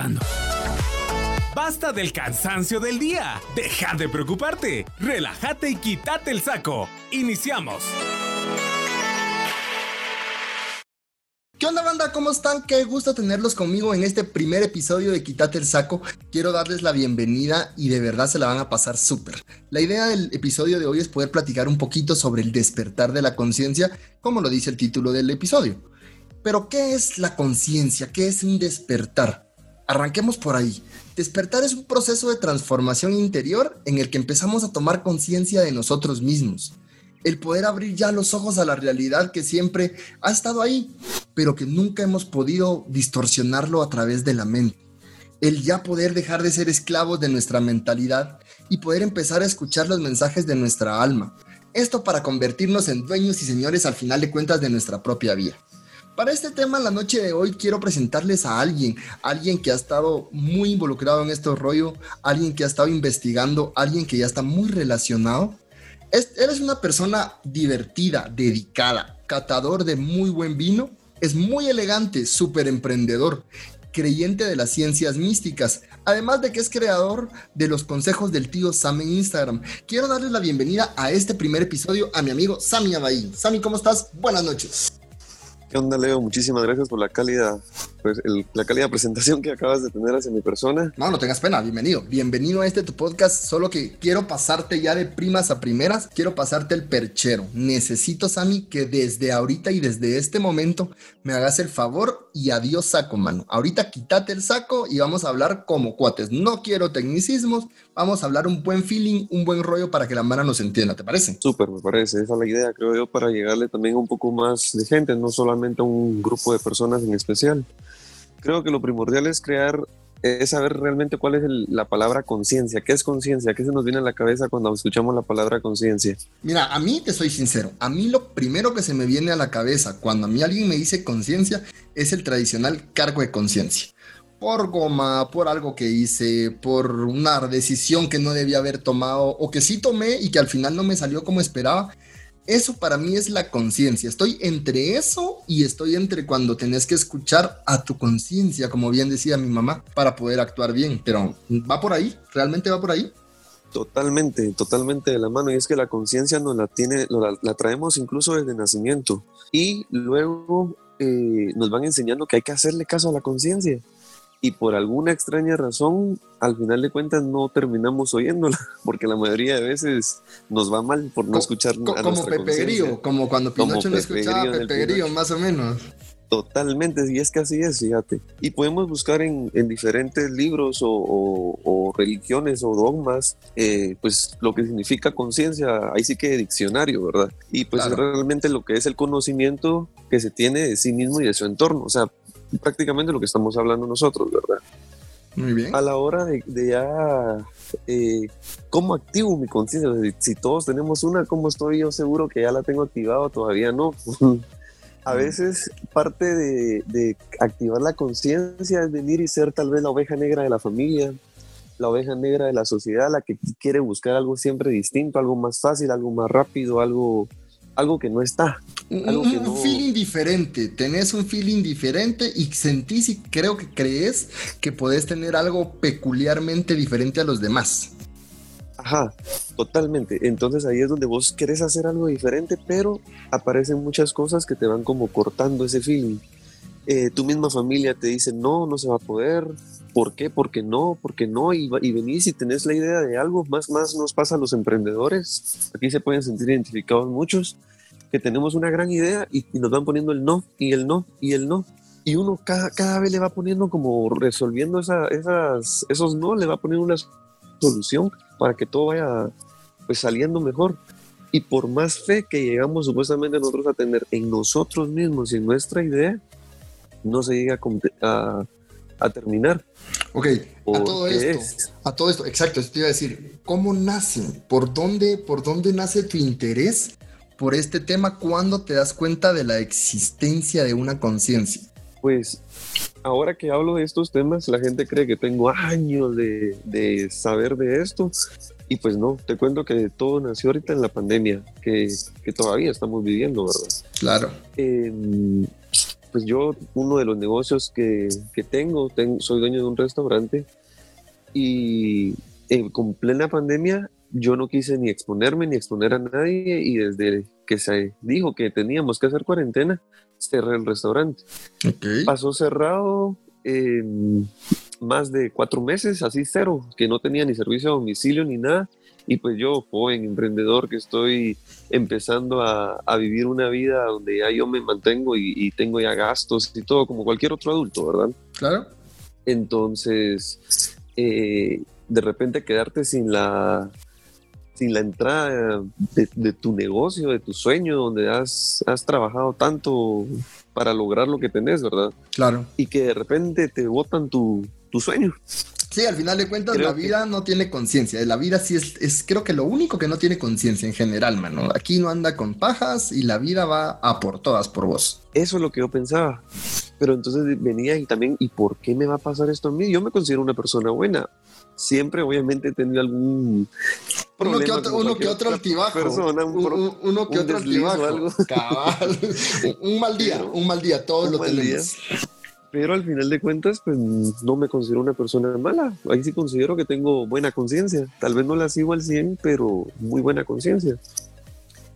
despertando. Basta del cansancio del día. Deja de preocuparte. Relájate y quítate el saco. Iniciamos. ¿Qué onda banda? ¿Cómo están? Qué gusto tenerlos conmigo en este primer episodio de Quítate el saco. Quiero darles la bienvenida y de verdad se la van a pasar súper. La idea del episodio de hoy es poder platicar un poquito sobre el despertar de la conciencia, como lo dice el título del episodio. Pero ¿qué es la conciencia? ¿Qué es un despertar? Arranquemos por ahí. Despertar es un proceso de transformación interior en el que empezamos a tomar conciencia de nosotros mismos el poder abrir ya los ojos a la realidad que siempre ha estado ahí, pero que nunca hemos podido distorsionarlo a través de la mente. El ya poder dejar de ser esclavos de nuestra mentalidad y poder empezar a escuchar los mensajes de nuestra alma. Esto para convertirnos en dueños y señores al final de cuentas de nuestra propia vida. Para este tema, la noche de hoy quiero presentarles a alguien, alguien que ha estado muy involucrado en este rollo, alguien que ha estado investigando, alguien que ya está muy relacionado él es una persona divertida, dedicada, catador de muy buen vino, es muy elegante, súper emprendedor, creyente de las ciencias místicas, además de que es creador de los consejos del tío Sam en Instagram. Quiero darle la bienvenida a este primer episodio a mi amigo Sami Abaí. Sami, ¿cómo estás? Buenas noches. ¿Qué onda, Leo? Muchísimas gracias por la cálida, pues, la cálida presentación que acabas de tener hacia mi persona. No, no tengas pena, bienvenido. Bienvenido a este tu podcast, solo que quiero pasarte ya de primas a primeras, quiero pasarte el perchero. Necesito, Sammy, que desde ahorita y desde este momento me hagas el favor y adiós saco, mano. Ahorita quítate el saco y vamos a hablar como cuates. No quiero tecnicismos, vamos a hablar un buen feeling, un buen rollo para que la mano nos entienda, ¿te parece? Súper, me parece. Esa es la idea, creo yo, para llegarle también un poco más de gente, no solamente un grupo de personas en especial. Creo que lo primordial es crear, es saber realmente cuál es la palabra conciencia. ¿Qué es conciencia? ¿Qué se nos viene a la cabeza cuando escuchamos la palabra conciencia? Mira, a mí te soy sincero, a mí lo primero que se me viene a la cabeza cuando a mí alguien me dice conciencia es el tradicional cargo de conciencia por goma, por algo que hice, por una decisión que no debía haber tomado o que sí tomé y que al final no me salió como esperaba. Eso para mí es la conciencia. Estoy entre eso y estoy entre cuando tenés que escuchar a tu conciencia, como bien decía mi mamá, para poder actuar bien. Pero va por ahí, realmente va por ahí. Totalmente, totalmente de la mano. Y es que la conciencia nos la tiene, la, traemos incluso desde nacimiento. Y luego eh, nos van enseñando que hay que hacerle caso a la conciencia y por alguna extraña razón, al final de cuentas no terminamos oyéndola, porque la mayoría de veces nos va mal por no escuchar a Como Pepe Grillo, como cuando Pinocho no escuchaba a Pepe Grillo, más o menos. Totalmente, y es que así es, fíjate. Y podemos buscar en, diferentes libros o, religiones o dogmas, eh, pues lo que significa conciencia, ahí sí que diccionario, ¿verdad? Y pues realmente lo que es el conocimiento que se tiene de sí mismo y de su entorno. O sea, prácticamente lo que estamos hablando nosotros, ¿verdad? Muy bien. A la hora de, ya, eh, ¿cómo activo mi conciencia? Si, todos tenemos una, ¿cómo estoy yo seguro que ya la tengo activada? Todavía no. a veces parte de, de activar la conciencia es venir y ser tal vez la oveja negra de la familia, la oveja negra de la sociedad, la que quiere buscar algo siempre distinto, algo más fácil, algo más rápido, algo algo que no está. Algo un, que no... feeling diferente, tenés un feeling diferente y sentís y creo que crees que podés tener algo peculiarmente diferente a los demás. Ajá, totalmente. Entonces ahí es donde vos querés hacer algo diferente, pero aparecen muchas cosas que te van como cortando ese feeling. Eh, tu misma familia te dice, no, no se va a poder. ¿Por qué? Porque no, porque no. Y, y venís y tenés la idea de algo. Más, más nos pasa a los emprendedores. Aquí se pueden sentir identificados muchos que tenemos una gran idea y, nos van poniendo el no y el no y el no. Y uno cada, cada vez le va poniendo como resolviendo esa, esas, esos no, le va poniendo una solución para que todo vaya pues saliendo mejor. Y por más fe que llegamos supuestamente nosotros a tener en nosotros mismos y en nuestra idea, no se llega a, a, terminar. Ok, a todo esto, a todo esto, exacto, eso te iba a decir, ¿cómo nace? ¿Por dónde, por dónde nace tu interés por este tema cuando te das cuenta de la existencia de una conciencia? Pues ahora que hablo de estos temas, la gente cree que tengo años de, saber de esto. Y pues no, te cuento que todo nació ahorita en la pandemia, que, todavía estamos viviendo, ¿verdad? Claro. Em, pues yo, uno de los negocios que, que tengo, soy dueño de un restaurante y eh, con plena pandemia yo no quise ni exponerme ni exponer a nadie y desde que se dijo que teníamos que hacer cuarentena, cerré el restaurante. Pasó cerrado más de cuatro meses, así cero, que no tenía ni servicio a domicilio ni nada. Y pues yo, joven emprendedor, que estoy empezando a, vivir una vida donde ya yo me mantengo y, tengo ya gastos y todo, como cualquier otro adulto, ¿verdad? Claro. Entonces, eh, de repente quedarte sin la, sin la entrada de, tu negocio, de tu sueño, donde has, has trabajado tanto para lograr lo que tenés, ¿verdad? Claro. Y que de repente te botan tu, tu sueño. Sí, al final de cuentas la vida no tiene conciencia. La vida sí es, es, creo que lo único que no tiene conciencia en general, mano. Aquí no anda con pajas y la vida va a por todas por vos. Eso es lo que yo pensaba. Pero entonces venía y también, ¿y por qué me va a pasar esto a mí? Yo me considero una persona buena. Siempre, obviamente, he tenido algún uno que otro, uno que otro altibajo. un, uno que otro altibajo. Algo. un mal día, un mal día, todos lo tenemos pero al final de cuentas, pues no me considero una persona mala. Ahí sí considero que tengo buena conciencia. Tal vez no la sigo al 100, pero muy buena conciencia.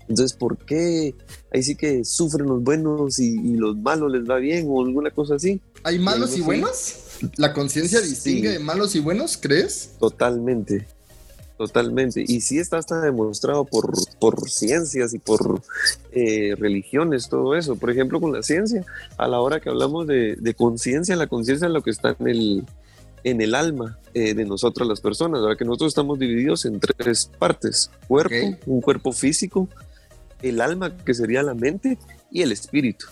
Entonces, ¿por qué ahí sí que sufren los buenos y, los malos les va bien o alguna cosa así? ¿Hay malos y, buenos? ¿La conciencia distingue de malos y buenos, crees? Totalmente. Totalmente. Y sí está hasta demostrado por, por ciencias y por eh, religiones, todo eso. Por ejemplo, con la ciencia, a la hora que hablamos de, conciencia, la conciencia es lo que está en el, en el alma eh, de nosotros las personas, ¿verdad? que nosotros estamos divididos en tres partes. Cuerpo, un cuerpo físico, el alma, que sería la mente, y el espíritu.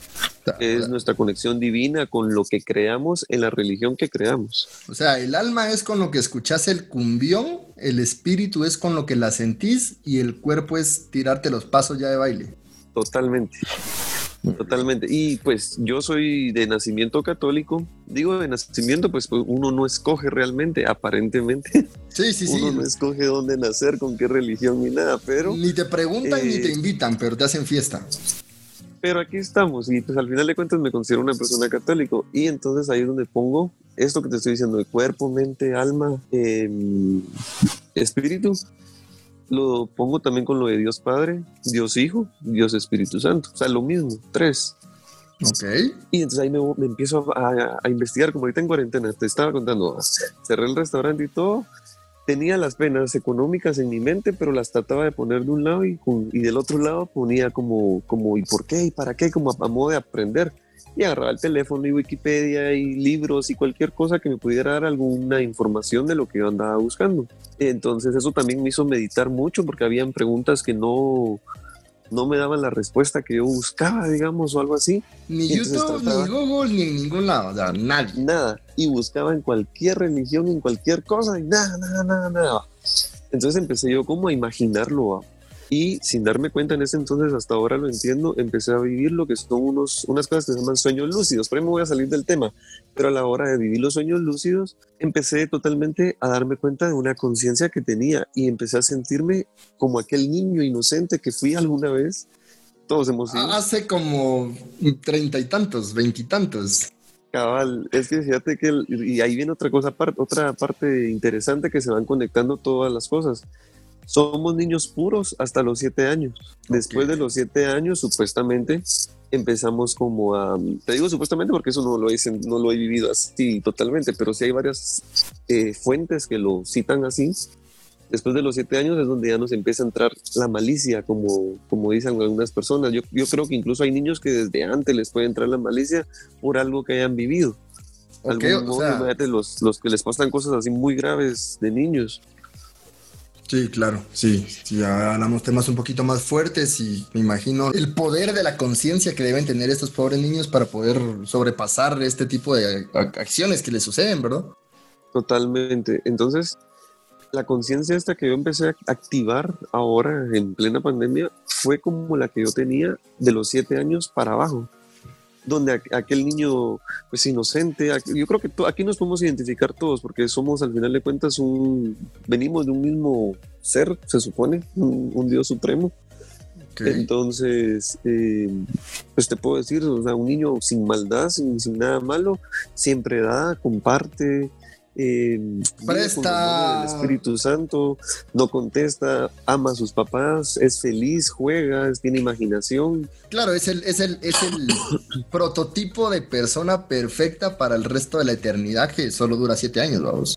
Es nuestra conexión divina con lo que creamos en la religión que creamos. O sea, el alma es con lo que escuchás el cumbión, el espíritu es con lo que la sentís y el cuerpo es tirarte los pasos ya de baile. Totalmente. Totalmente. Y pues yo soy de nacimiento católico. Digo de nacimiento, pues, pues uno no escoge realmente, aparentemente. Sí, sí, sí. Uno no escoge dónde nacer, con qué religión ni nada, pero... Ni te preguntan ni te eh, invitan, pero te hacen fiesta pero aquí estamos y pues al final de cuentas me considero una persona católico y entonces ahí es donde pongo esto que te estoy diciendo de cuerpo, mente, alma, em, espíritu, lo pongo también con lo de Dios Padre, Dios Hijo, Dios Espíritu Santo, o sea, lo mismo, tres. Ok. Y entonces ahí me, empiezo a, a, investigar, como ahorita en cuarentena, te estaba contando, cerré el restaurante y todo, tenía las penas económicas en mi mente, pero las trataba de poner de un lado y, y del otro lado ponía como, como, ¿y por qué? ¿Y para qué? Como a, modo de aprender. Y agarraba el teléfono y Wikipedia y libros y cualquier cosa que me pudiera dar alguna información de lo que yo andaba buscando. Entonces eso también me hizo meditar mucho porque habían preguntas que no, no me daban la respuesta que yo buscaba, digamos, o algo así. Ni YouTube, ni Google, ni en ningún lado, nadie. Nada. Y buscaba en cualquier religión, en cualquier cosa, y nada, nada, nada, nada. Entonces empecé yo como a imaginarlo, y sin darme cuenta en ese entonces, hasta ahora lo entiendo, empecé a vivir lo que son unos, unas cosas que se llaman sueños lúcidos. Por ahí me voy a salir del tema, pero a la hora de vivir los sueños lúcidos, empecé totalmente a darme cuenta de una conciencia que tenía y empecé a sentirme como aquel niño inocente que fui alguna vez. Todos hemos sido. Hace como treinta y tantos, veintitantos. Cabal, es que fíjate que, y ahí viene otra cosa, otra parte interesante que se van conectando todas las cosas somos niños puros hasta los siete años. Después de los siete años, supuestamente, empezamos como a, te digo supuestamente porque eso no lo, he, no lo he vivido así totalmente, pero sí hay varias eh, fuentes que lo citan así. Después de los siete años es donde ya nos empieza a entrar la malicia, como, como dicen algunas personas. Yo, yo creo que incluso hay niños que desde antes les puede entrar la malicia por algo que hayan vivido. los, los que les pasan cosas así muy graves de niños Sí, claro, sí. ya hablamos temas un poquito más fuertes y me imagino el poder de la conciencia que deben tener estos pobres niños para poder sobrepasar este tipo de acciones que les suceden, ¿verdad? Totalmente. Entonces, la conciencia esta que yo empecé a activar ahora en plena pandemia fue como la que yo tenía de los siete años para abajo donde aquel niño pues inocente, yo creo que aquí nos podemos identificar todos porque somos al final de cuentas un, venimos de un mismo ser, se supone, un, Dios supremo. Entonces, eh, pues te puedo decir, o sea, un niño sin maldad, sin, sin nada malo, siempre da, comparte, eh, presta el Espíritu Santo, no contesta, ama a sus papás, es feliz, juega, tiene imaginación. Claro, es el, es el, es el prototipo de persona perfecta para el resto de la eternidad que solo dura siete años, vamos.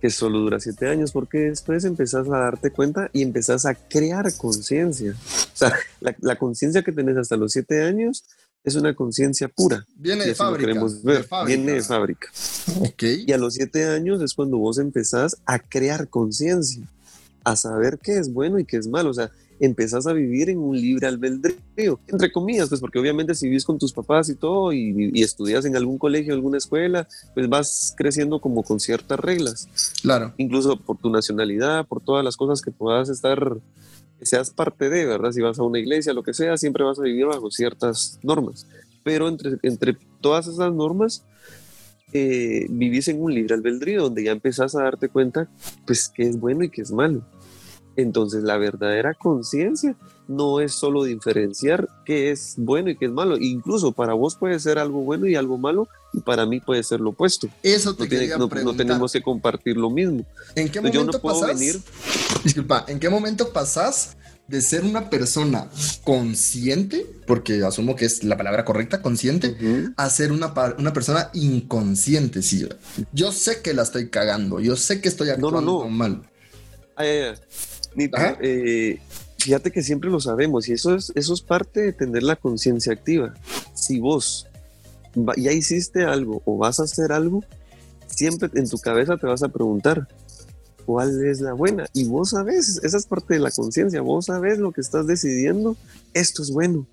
Que solo dura siete años, porque después empezás a darte cuenta y empezás a crear conciencia. O sea, la, la conciencia que tenés hasta los siete años es una conciencia pura. Viene de fábrica, Viene de fábrica. Y a los siete años es cuando vos empezás a crear conciencia, a saber qué es bueno y qué es malo. O sea, empezás a vivir en un libre albedrío, entre comillas, pues porque obviamente si vivís con tus papás y todo y, y estudias en algún colegio, alguna escuela, pues vas creciendo como con ciertas reglas. Claro. Incluso por tu nacionalidad, por todas las cosas que puedas estar seas parte de, ¿verdad? Si vas a una iglesia, lo que sea, siempre vas a vivir bajo ciertas normas. Pero entre, entre todas esas normas, eh, vivís en un libre albedrío donde ya empezás a darte cuenta, pues, qué es bueno y qué es malo. Entonces, la verdadera conciencia no es solo diferenciar qué es bueno y qué es malo. Incluso para vos puede ser algo bueno y algo malo, y para mí puede ser lo opuesto. Eso te no, quería no, no, tenemos que compartir lo mismo. ¿En qué momento pasás? Disculpa, ¿en qué momento pasás de ser una persona consciente, porque asumo que es la palabra correcta, consciente, a ser una, una persona inconsciente? Sí, yo sé que la estoy cagando, yo sé que estoy actuando mal. Eh, fíjate que siempre lo sabemos y eso es, eso es parte de tener la conciencia activa. Si vos ya hiciste algo o vas a hacer algo, siempre en tu cabeza te vas a preguntar cuál es la buena. Y vos sabes, esa es parte de la conciencia, vos sabes lo que estás decidiendo, esto es bueno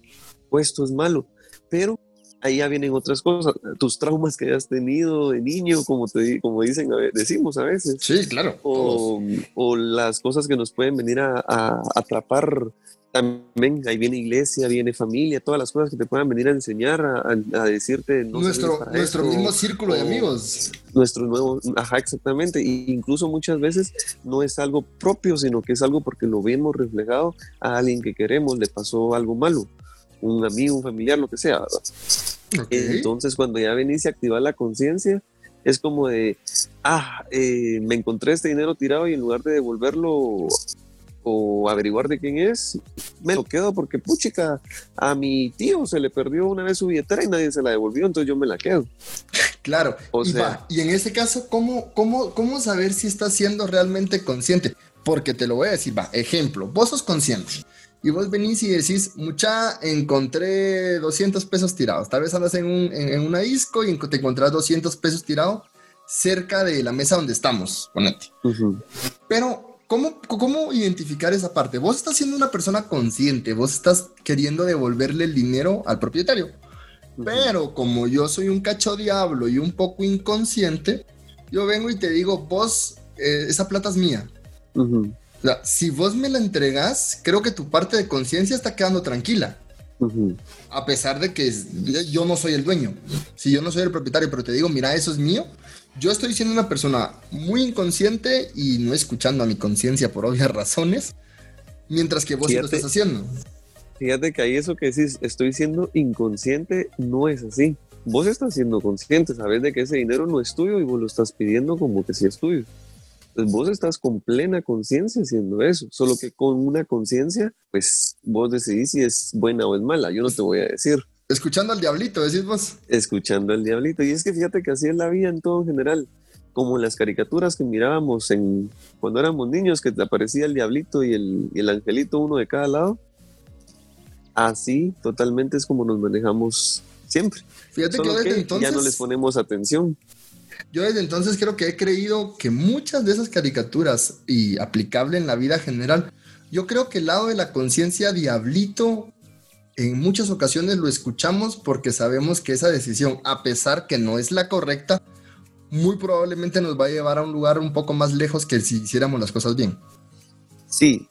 o esto es malo. Pero ahí ya vienen otras cosas, tus traumas que hayas tenido de niño, como, te, como dicen, decimos a veces. Sí, claro. O, las cosas que nos pueden venir a, a, atrapar también ahí viene iglesia, viene familia, todas las cosas que te puedan venir a enseñar, a, decirte. nuestro nuestro mismo círculo de amigos. Nuestro nuevo, ajá, exactamente. E incluso muchas veces no es algo propio, sino que es algo porque lo vemos reflejado a alguien que queremos, le pasó algo malo un amigo, un familiar, lo que sea. Entonces, cuando ya venís a activar la conciencia, es como de, ah, eh, me encontré este dinero tirado y en lugar de devolverlo o averiguar de quién es, me lo quedo porque, puchica, a mi tío se le perdió una vez su billetera y nadie se la devolvió, entonces yo me la quedo. Claro, o y, sea, y en ese caso, ¿cómo, cómo, ¿cómo saber si estás siendo realmente consciente? Porque te lo voy a decir, va, ejemplo, vos sos consciente y vos venís y decís, mucha, encontré 200 pesos tirados. Tal vez andas en, un, en, una disco y te encontrás 200 pesos tirados cerca de la mesa donde estamos, ponete. Pero, ¿cómo, ¿cómo identificar esa parte? Vos estás siendo una persona consciente, vos estás queriendo devolverle el dinero al propietario. Pero como yo soy un cacho diablo y un poco inconsciente, yo vengo y te digo, vos, eh, esa plata es mía si vos me la entregas, creo que tu parte de conciencia está quedando tranquila. A pesar de que yo no soy el dueño. Si yo no soy el propietario, pero te digo, mira, eso es mío. Yo estoy siendo una persona muy inconsciente y no escuchando a mi conciencia por obvias razones, mientras que vos lo estás haciendo. Fíjate que ahí eso que decís, estoy siendo inconsciente, no es así. Vos estás siendo consciente, sabes de que ese dinero no es tuyo y vos lo estás pidiendo como que sí es tuyo. Pues vos estás con plena conciencia haciendo eso, solo que con una conciencia, pues vos decidís si es buena o es mala, yo no te voy a decir. Escuchando al diablito, decís vos. Escuchando al diablito. Y es que fíjate que así es la vida en todo en general. Como las caricaturas que mirábamos en, cuando éramos niños, que te aparecía el diablito y el, y el angelito, uno de cada lado. Así totalmente es como nos manejamos siempre. Fíjate que desde entonces. Ya no les ponemos atención. Yo desde entonces creo que he creído que muchas de esas caricaturas, y aplicable en la vida general, yo creo que el lado de la conciencia diablito, en muchas ocasiones lo escuchamos porque sabemos que esa decisión, a pesar que no es la correcta, muy probablemente nos va a llevar a un lugar un poco más lejos que si hiciéramos las cosas bien. Sí,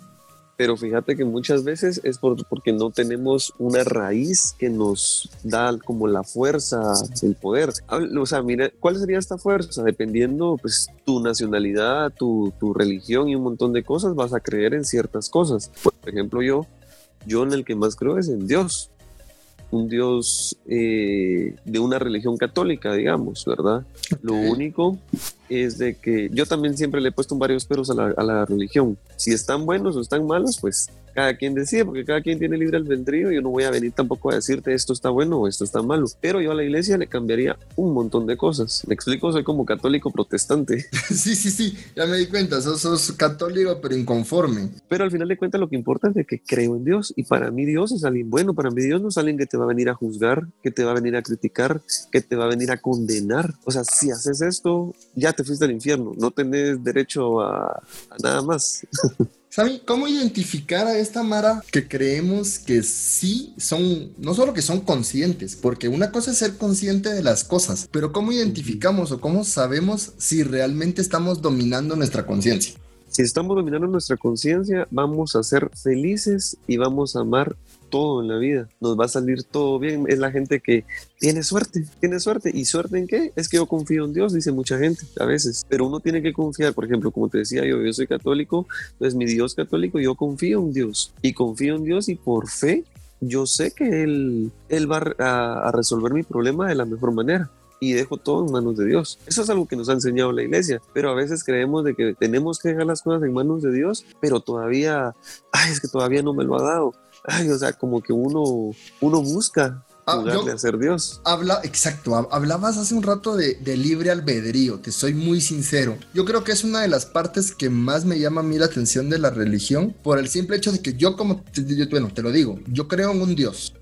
pero fíjate que muchas veces es porque no tenemos una raíz que nos da como la fuerza, el poder. O sea, mira, ¿cuál sería esta fuerza? Dependiendo, pues, tu nacionalidad, tu, tu religión y un montón de cosas, vas a creer en ciertas cosas. Por ejemplo, yo yo en el que más creo es en Dios, un Dios eh, de una religión católica, digamos, ¿verdad? Lo único es de que yo también siempre le he puesto varios peros a la, a la religión. Si están buenos o están malos, pues cada quien decide, porque cada quien tiene libre albedrío. Yo no voy a venir tampoco a decirte esto está bueno o esto está malo. Pero yo a la iglesia le cambiaría un montón de cosas. Me explico, soy como católico protestante. Sí, sí, sí, ya me di cuenta, sos, sos católico pero inconforme. Pero al final de cuentas lo que importa es de que creo en Dios. Y para mí Dios es alguien bueno. Para mí Dios no es alguien que te va a venir a juzgar, que te va a venir a criticar, que te va a venir a condenar. O sea, si haces esto, ya te fuiste al infierno. No tenés derecho a, a nada más. ¿Saben cómo identificar a esta Mara que creemos que sí son, no solo que son conscientes, porque una cosa es ser consciente de las cosas, pero cómo identificamos o cómo sabemos si realmente estamos dominando nuestra conciencia? Si estamos dominando nuestra conciencia, vamos a ser felices y vamos a amar todo en la vida. Nos va a salir todo bien. Es la gente que tiene suerte, tiene suerte. ¿Y suerte en qué? Es que yo confío en Dios, dice mucha gente a veces. Pero uno tiene que confiar, por ejemplo, como te decía yo, yo soy católico, entonces mi Dios católico, yo confío en Dios. Y confío en Dios y por fe yo sé que Él, él va a, a resolver mi problema de la mejor manera y dejo todo en manos de Dios. Eso es algo que nos ha enseñado la iglesia, pero a veces creemos de que tenemos que dejar las cosas en manos de Dios, pero todavía, ay, es que todavía no me lo ha dado. Ay, o sea, como que uno, uno busca Ah, jugarle yo- a ser Dios. Habla, exacto, hab- hablabas hace un rato de, de libre albedrío, te soy muy sincero. Yo creo que es una de las partes que más me llama a mí la atención de la religión, por el simple hecho de que yo como, te- yo- bueno, te lo digo, yo creo en un Dios.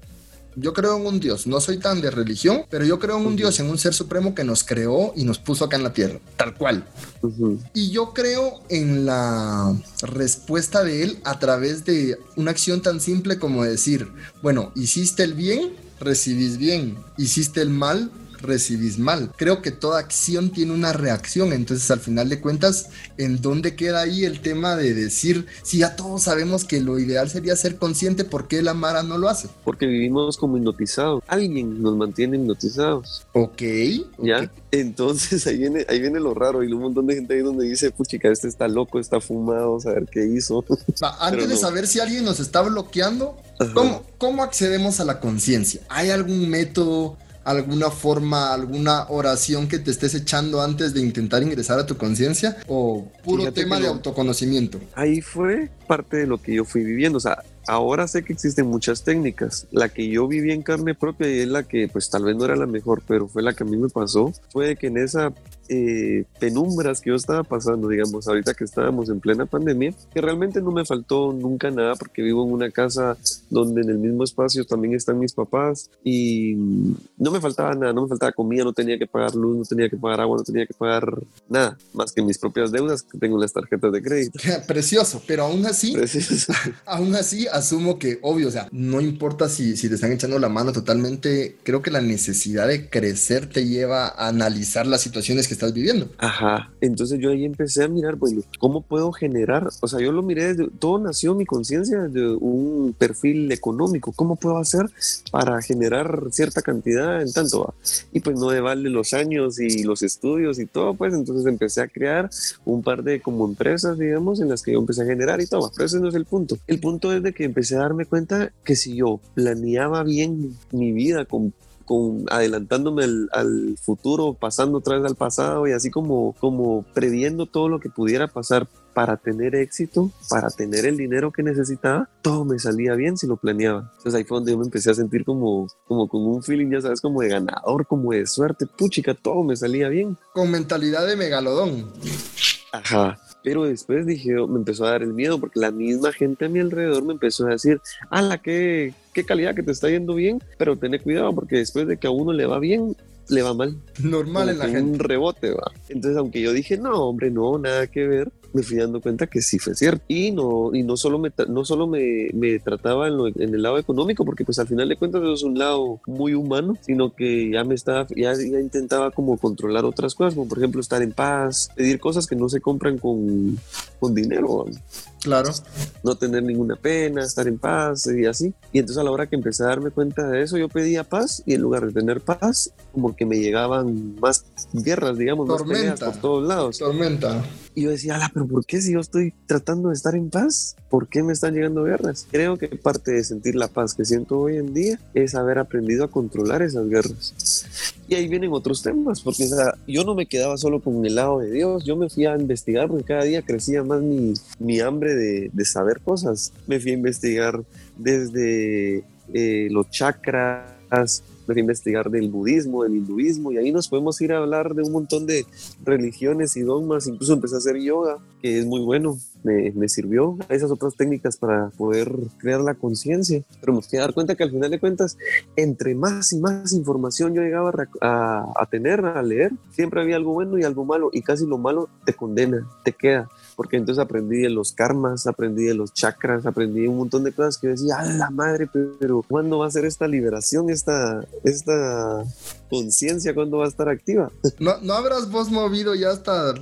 Yo creo en un Dios, no soy tan de religión, pero yo creo en un Dios, en un ser supremo que nos creó y nos puso acá en la tierra, tal cual. Y yo creo en la respuesta de él a través de una acción tan simple como decir, bueno, hiciste el bien, recibís bien, hiciste el mal, recibís mal. Creo que toda acción tiene una reacción, entonces al final de cuentas, ¿en dónde queda ahí el tema de decir, si ya todos sabemos que lo ideal sería ser consciente, ¿por qué la Mara no lo hace? Porque vivimos como hipnotizados. Alguien nos mantiene hipnotizados. Ok. ¿Ya? Entonces ahí viene, ahí viene lo raro y un montón de gente ahí donde dice, puchica, este está loco, está fumado, a ver qué hizo. Va, antes de saber si alguien nos está bloqueando, Ajá. ¿cómo, ¿cómo accedemos a la conciencia? ¿Hay algún método, alguna forma, alguna oración que te estés echando antes de intentar ingresar a tu conciencia? ¿O puro Fíjate tema de no. autoconocimiento? Ahí fue parte de lo que yo fui viviendo. O sea, ahora sé que existen muchas técnicas. La que yo viví en carne propia y es la que pues tal vez no era la mejor, pero fue la que a mí me pasó, fue que en esa eh, penumbras que yo estaba pasando, digamos, ahorita que estábamos en plena pandemia, que realmente no me faltó nunca nada porque vivo en una casa donde en el mismo espacio también están mis papás y no me faltaba nada, no me faltaba comida, no tenía que pagar luz, no tenía que pagar agua, no tenía que pagar nada, más que mis propias deudas que tengo en las tarjetas de crédito. Precioso, pero aún así, aún así asumo que, obvio, o sea, no importa si, si te están echando la mano totalmente, creo que la necesidad de crecer te lleva a analizar las situaciones que estás viviendo. Ajá, entonces yo ahí empecé a mirar, bueno, ¿cómo puedo generar? O sea, yo lo miré desde, todo nació mi conciencia desde un perfil económico, ¿cómo puedo hacer para generar cierta cantidad en tanto? va? Y pues no de vale los años y los estudios y todo, pues entonces empecé a crear un par de como empresas, digamos, en las que yo empecé a generar y todo, pero ese no es el punto. El punto es de que empecé a darme cuenta que si yo planeaba bien mi vida con con, adelantándome al, al futuro, pasando otra vez al pasado y así como, como previendo todo lo que pudiera pasar para tener éxito, para tener el dinero que necesitaba, todo me salía bien si lo planeaba. Entonces ahí fue donde yo me empecé a sentir como, como con un feeling, ya sabes, como de ganador, como de suerte, puchica, todo me salía bien. Con mentalidad de megalodón. Ajá. Pero después dije, oh, me empezó a dar el miedo porque la misma gente a mi alrededor me empezó a decir, ala, qué, qué calidad que te está yendo bien, pero ten cuidado porque después de que a uno le va bien, le va mal. Normal Como en la gente. Un rebote, va. Entonces, aunque yo dije, no, hombre, no, nada que ver, me fui dando cuenta que sí fue cierto. Y no, y no solo me, no solo me, me trataba en, lo- en el lado económico, porque pues al final de cuentas eso es un lado muy humano, sino que ya me estaba, ya, ya intentaba como controlar otras cosas, como por ejemplo estar en paz, pedir cosas que no se compran con, con dinero, Claro. no tener ninguna pena, estar en paz y así. Y entonces a la hora que empecé a darme cuenta de eso, yo pedía paz y en lugar de tener paz, como que me llegaban más guerras, digamos, más peleas Tormenta. por todos lados. Tormenta. Y yo decía, ala, pero ¿por qué si yo estoy tratando de estar en paz? ¿Por qué me están llegando guerras? Creo que parte de sentir la paz que siento hoy en día es haber aprendido a controlar esas guerras. Y ahí vienen otros temas, porque yo no me quedaba solo con el lado de Dios, yo me fui a investigar porque cada día crecía más mi, mi hambre de, de saber cosas. Me fui a investigar desde eh, los chakras, a investigar del budismo, del hinduismo, y ahí nos podemos ir a hablar de un montón de religiones y dogmas, incluso empecé a hacer yoga, que es muy bueno, me, me sirvió esas otras técnicas para poder crear la conciencia, pero me fui a dar cuenta que al final de cuentas, entre más y más información yo llegaba a, tener, a leer, siempre había algo bueno y algo malo, y casi lo malo te condena, te queda porque entonces aprendí de los karmas, aprendí de los chakras, aprendí un montón de cosas que decía, a la madre, pero ¿cuándo va a ser esta liberación, esta, esta conciencia, cuándo va a estar activa? ¿No, ¿No habrás vos movido ya hasta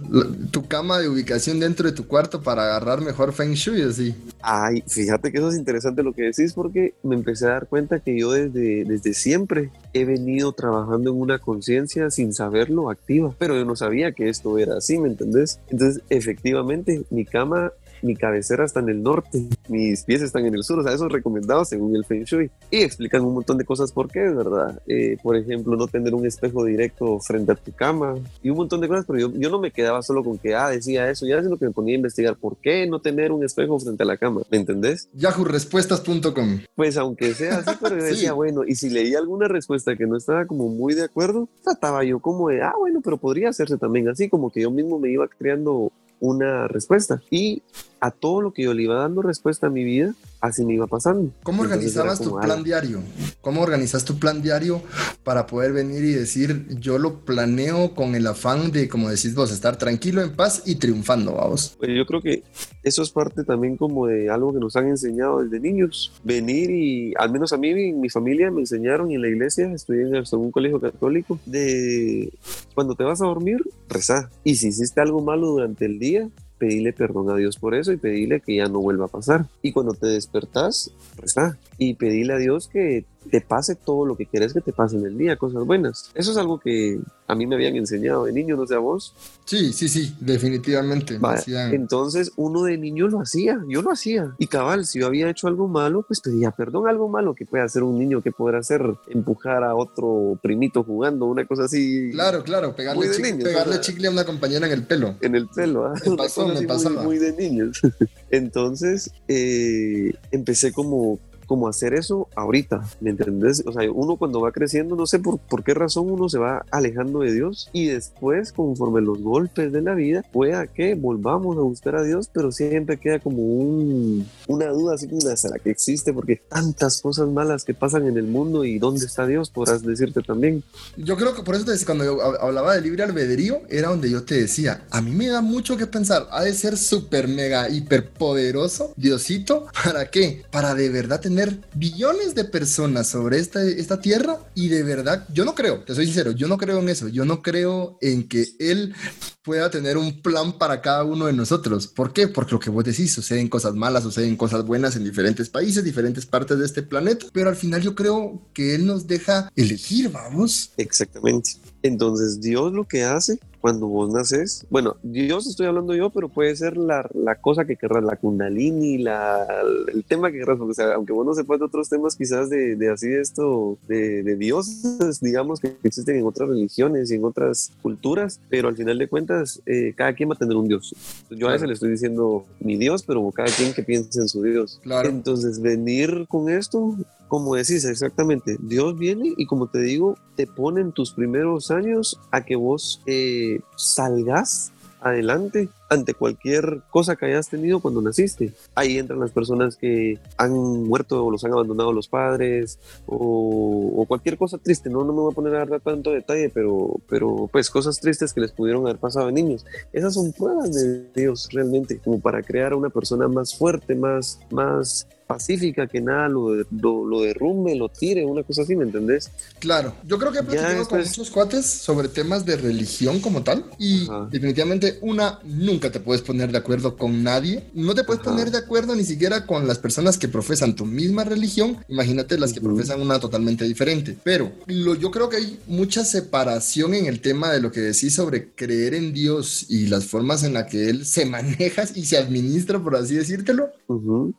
tu cama de ubicación dentro de tu cuarto para agarrar mejor Feng Shui así? Ay, fíjate que eso es interesante lo que decís porque me empecé a dar cuenta que yo desde, desde siempre he venido trabajando en una conciencia sin saberlo activa, pero yo no sabía que esto era así, ¿me entendés? Entonces, efectivamente, mi cama mi cabecera está en el norte, mis pies están en el sur, o sea, eso es recomendado según el Feng Shui. Y explican un montón de cosas por qué, ¿verdad? Eh, por ejemplo, no tener un espejo directo frente a tu cama y un montón de cosas, pero yo, yo no me quedaba solo con que, ah, decía eso, ya es lo que me ponía a investigar, ¿por qué no tener un espejo frente a la cama? ¿Me entendés? YahooRespuestas.com Pues aunque sea así, pero yo decía, sí. bueno, y si leía alguna respuesta que no estaba como muy de acuerdo, trataba yo como de, ah, bueno, pero podría hacerse también así, como que yo mismo me iba creando una respuesta. Y a todo lo que yo le iba dando respuesta a mi vida, así me iba pasando. ¿Cómo organizabas tu plan diario? ¿Cómo organizas tu plan diario para poder venir y decir, yo lo planeo con el afán de, como decís vos, estar tranquilo, en paz y triunfando, vamos? Pues yo creo que eso es parte también como de algo que nos han enseñado desde niños. Venir y, al menos a mí y mi familia me enseñaron y en la iglesia, estudié en un colegio católico, de cuando te vas a dormir, rezar. Y si hiciste algo malo durante el día, pedirle perdón a Dios por eso y pedirle que ya no vuelva a pasar. Y cuando te despertás, reza y pedirle a Dios que te pase todo lo que quieres que te pase en el día, cosas buenas. Eso es algo que a mí me habían enseñado de niño, no sé a vos. Sí, sí, sí, definitivamente. Vale. Entonces uno de niño lo hacía, yo lo hacía. Y cabal, si yo había hecho algo malo, pues pedía perdón, algo malo que puede hacer un niño, que podrá hacer empujar a otro primito jugando, una cosa así. Claro, claro, pegarle, chicle, niños, pegarle chicle a una compañera en el pelo. En el pelo, ¿ah? Me pasó, me pasaba. Muy, muy, de niños. Entonces eh, empecé como como hacer eso ahorita, ¿me entendés? O sea, uno cuando va creciendo, no sé por, por qué razón uno se va alejando de Dios y después, conforme los golpes de la vida, pueda que volvamos a buscar a Dios, pero siempre queda como un, una duda así como, ¿será que existe? Porque tantas cosas malas que pasan en el mundo y ¿dónde está Dios? Podrás decirte también. Yo creo que por eso te decía, cuando yo hablaba de libre albedrío, era donde yo te decía, a mí me da mucho que pensar, ha de ser súper, mega, hiper poderoso, Diosito, ¿para qué? Para de verdad tener tener billones de personas sobre esta, esta tierra y de verdad, yo no creo, te soy sincero, yo no creo en eso, yo no creo en que él pueda tener un plan para cada uno de nosotros. ¿Por qué? Porque lo que vos decís, suceden cosas malas, suceden cosas buenas en diferentes países, diferentes partes de este planeta, pero al final yo creo que él nos deja elegir, vamos. Exactamente. Entonces Dios lo que hace cuando vos naces, bueno, Dios estoy hablando yo, pero puede ser la, la cosa que querrás, la kundalini, la, el tema que querrás, porque o sea, aunque vos no sepas de otros temas quizás de, de así de esto, de, de dioses, digamos, que existen en otras religiones y en otras culturas, pero al final de cuentas, eh, cada quien va a tener un Dios. Yo claro. a veces le estoy diciendo mi Dios, pero cada quien que piense en su Dios. Claro. Entonces, venir con esto, como decís exactamente, Dios viene y como te digo, te pone en tus primeros años a que vos eh, salgas adelante ante cualquier cosa que hayas tenido cuando naciste. Ahí entran las personas que han muerto o los han abandonado los padres o, o cualquier cosa triste. No, no me voy a poner a dar tanto detalle, pero, pero pues cosas tristes que les pudieron haber pasado a niños. Esas son pruebas de Dios realmente, como para crear a una persona más fuerte, más, más pacífica, que nada lo, lo, lo, derrumbe, lo tire, una cosa así, ¿me entendés? Claro, yo creo que he platicado con muchos cuates sobre temas de religión como tal y Ajá. definitivamente una nunca nunca te puedes poner de acuerdo con nadie. No te puedes poner de acuerdo ni siquiera con las personas que profesan tu misma religión. Imagínate las que profesan una totalmente diferente. Pero lo, yo creo que hay mucha separación en el tema de lo que decís sobre creer en Dios y las formas en las que Él se maneja y se administra, por así decírtelo,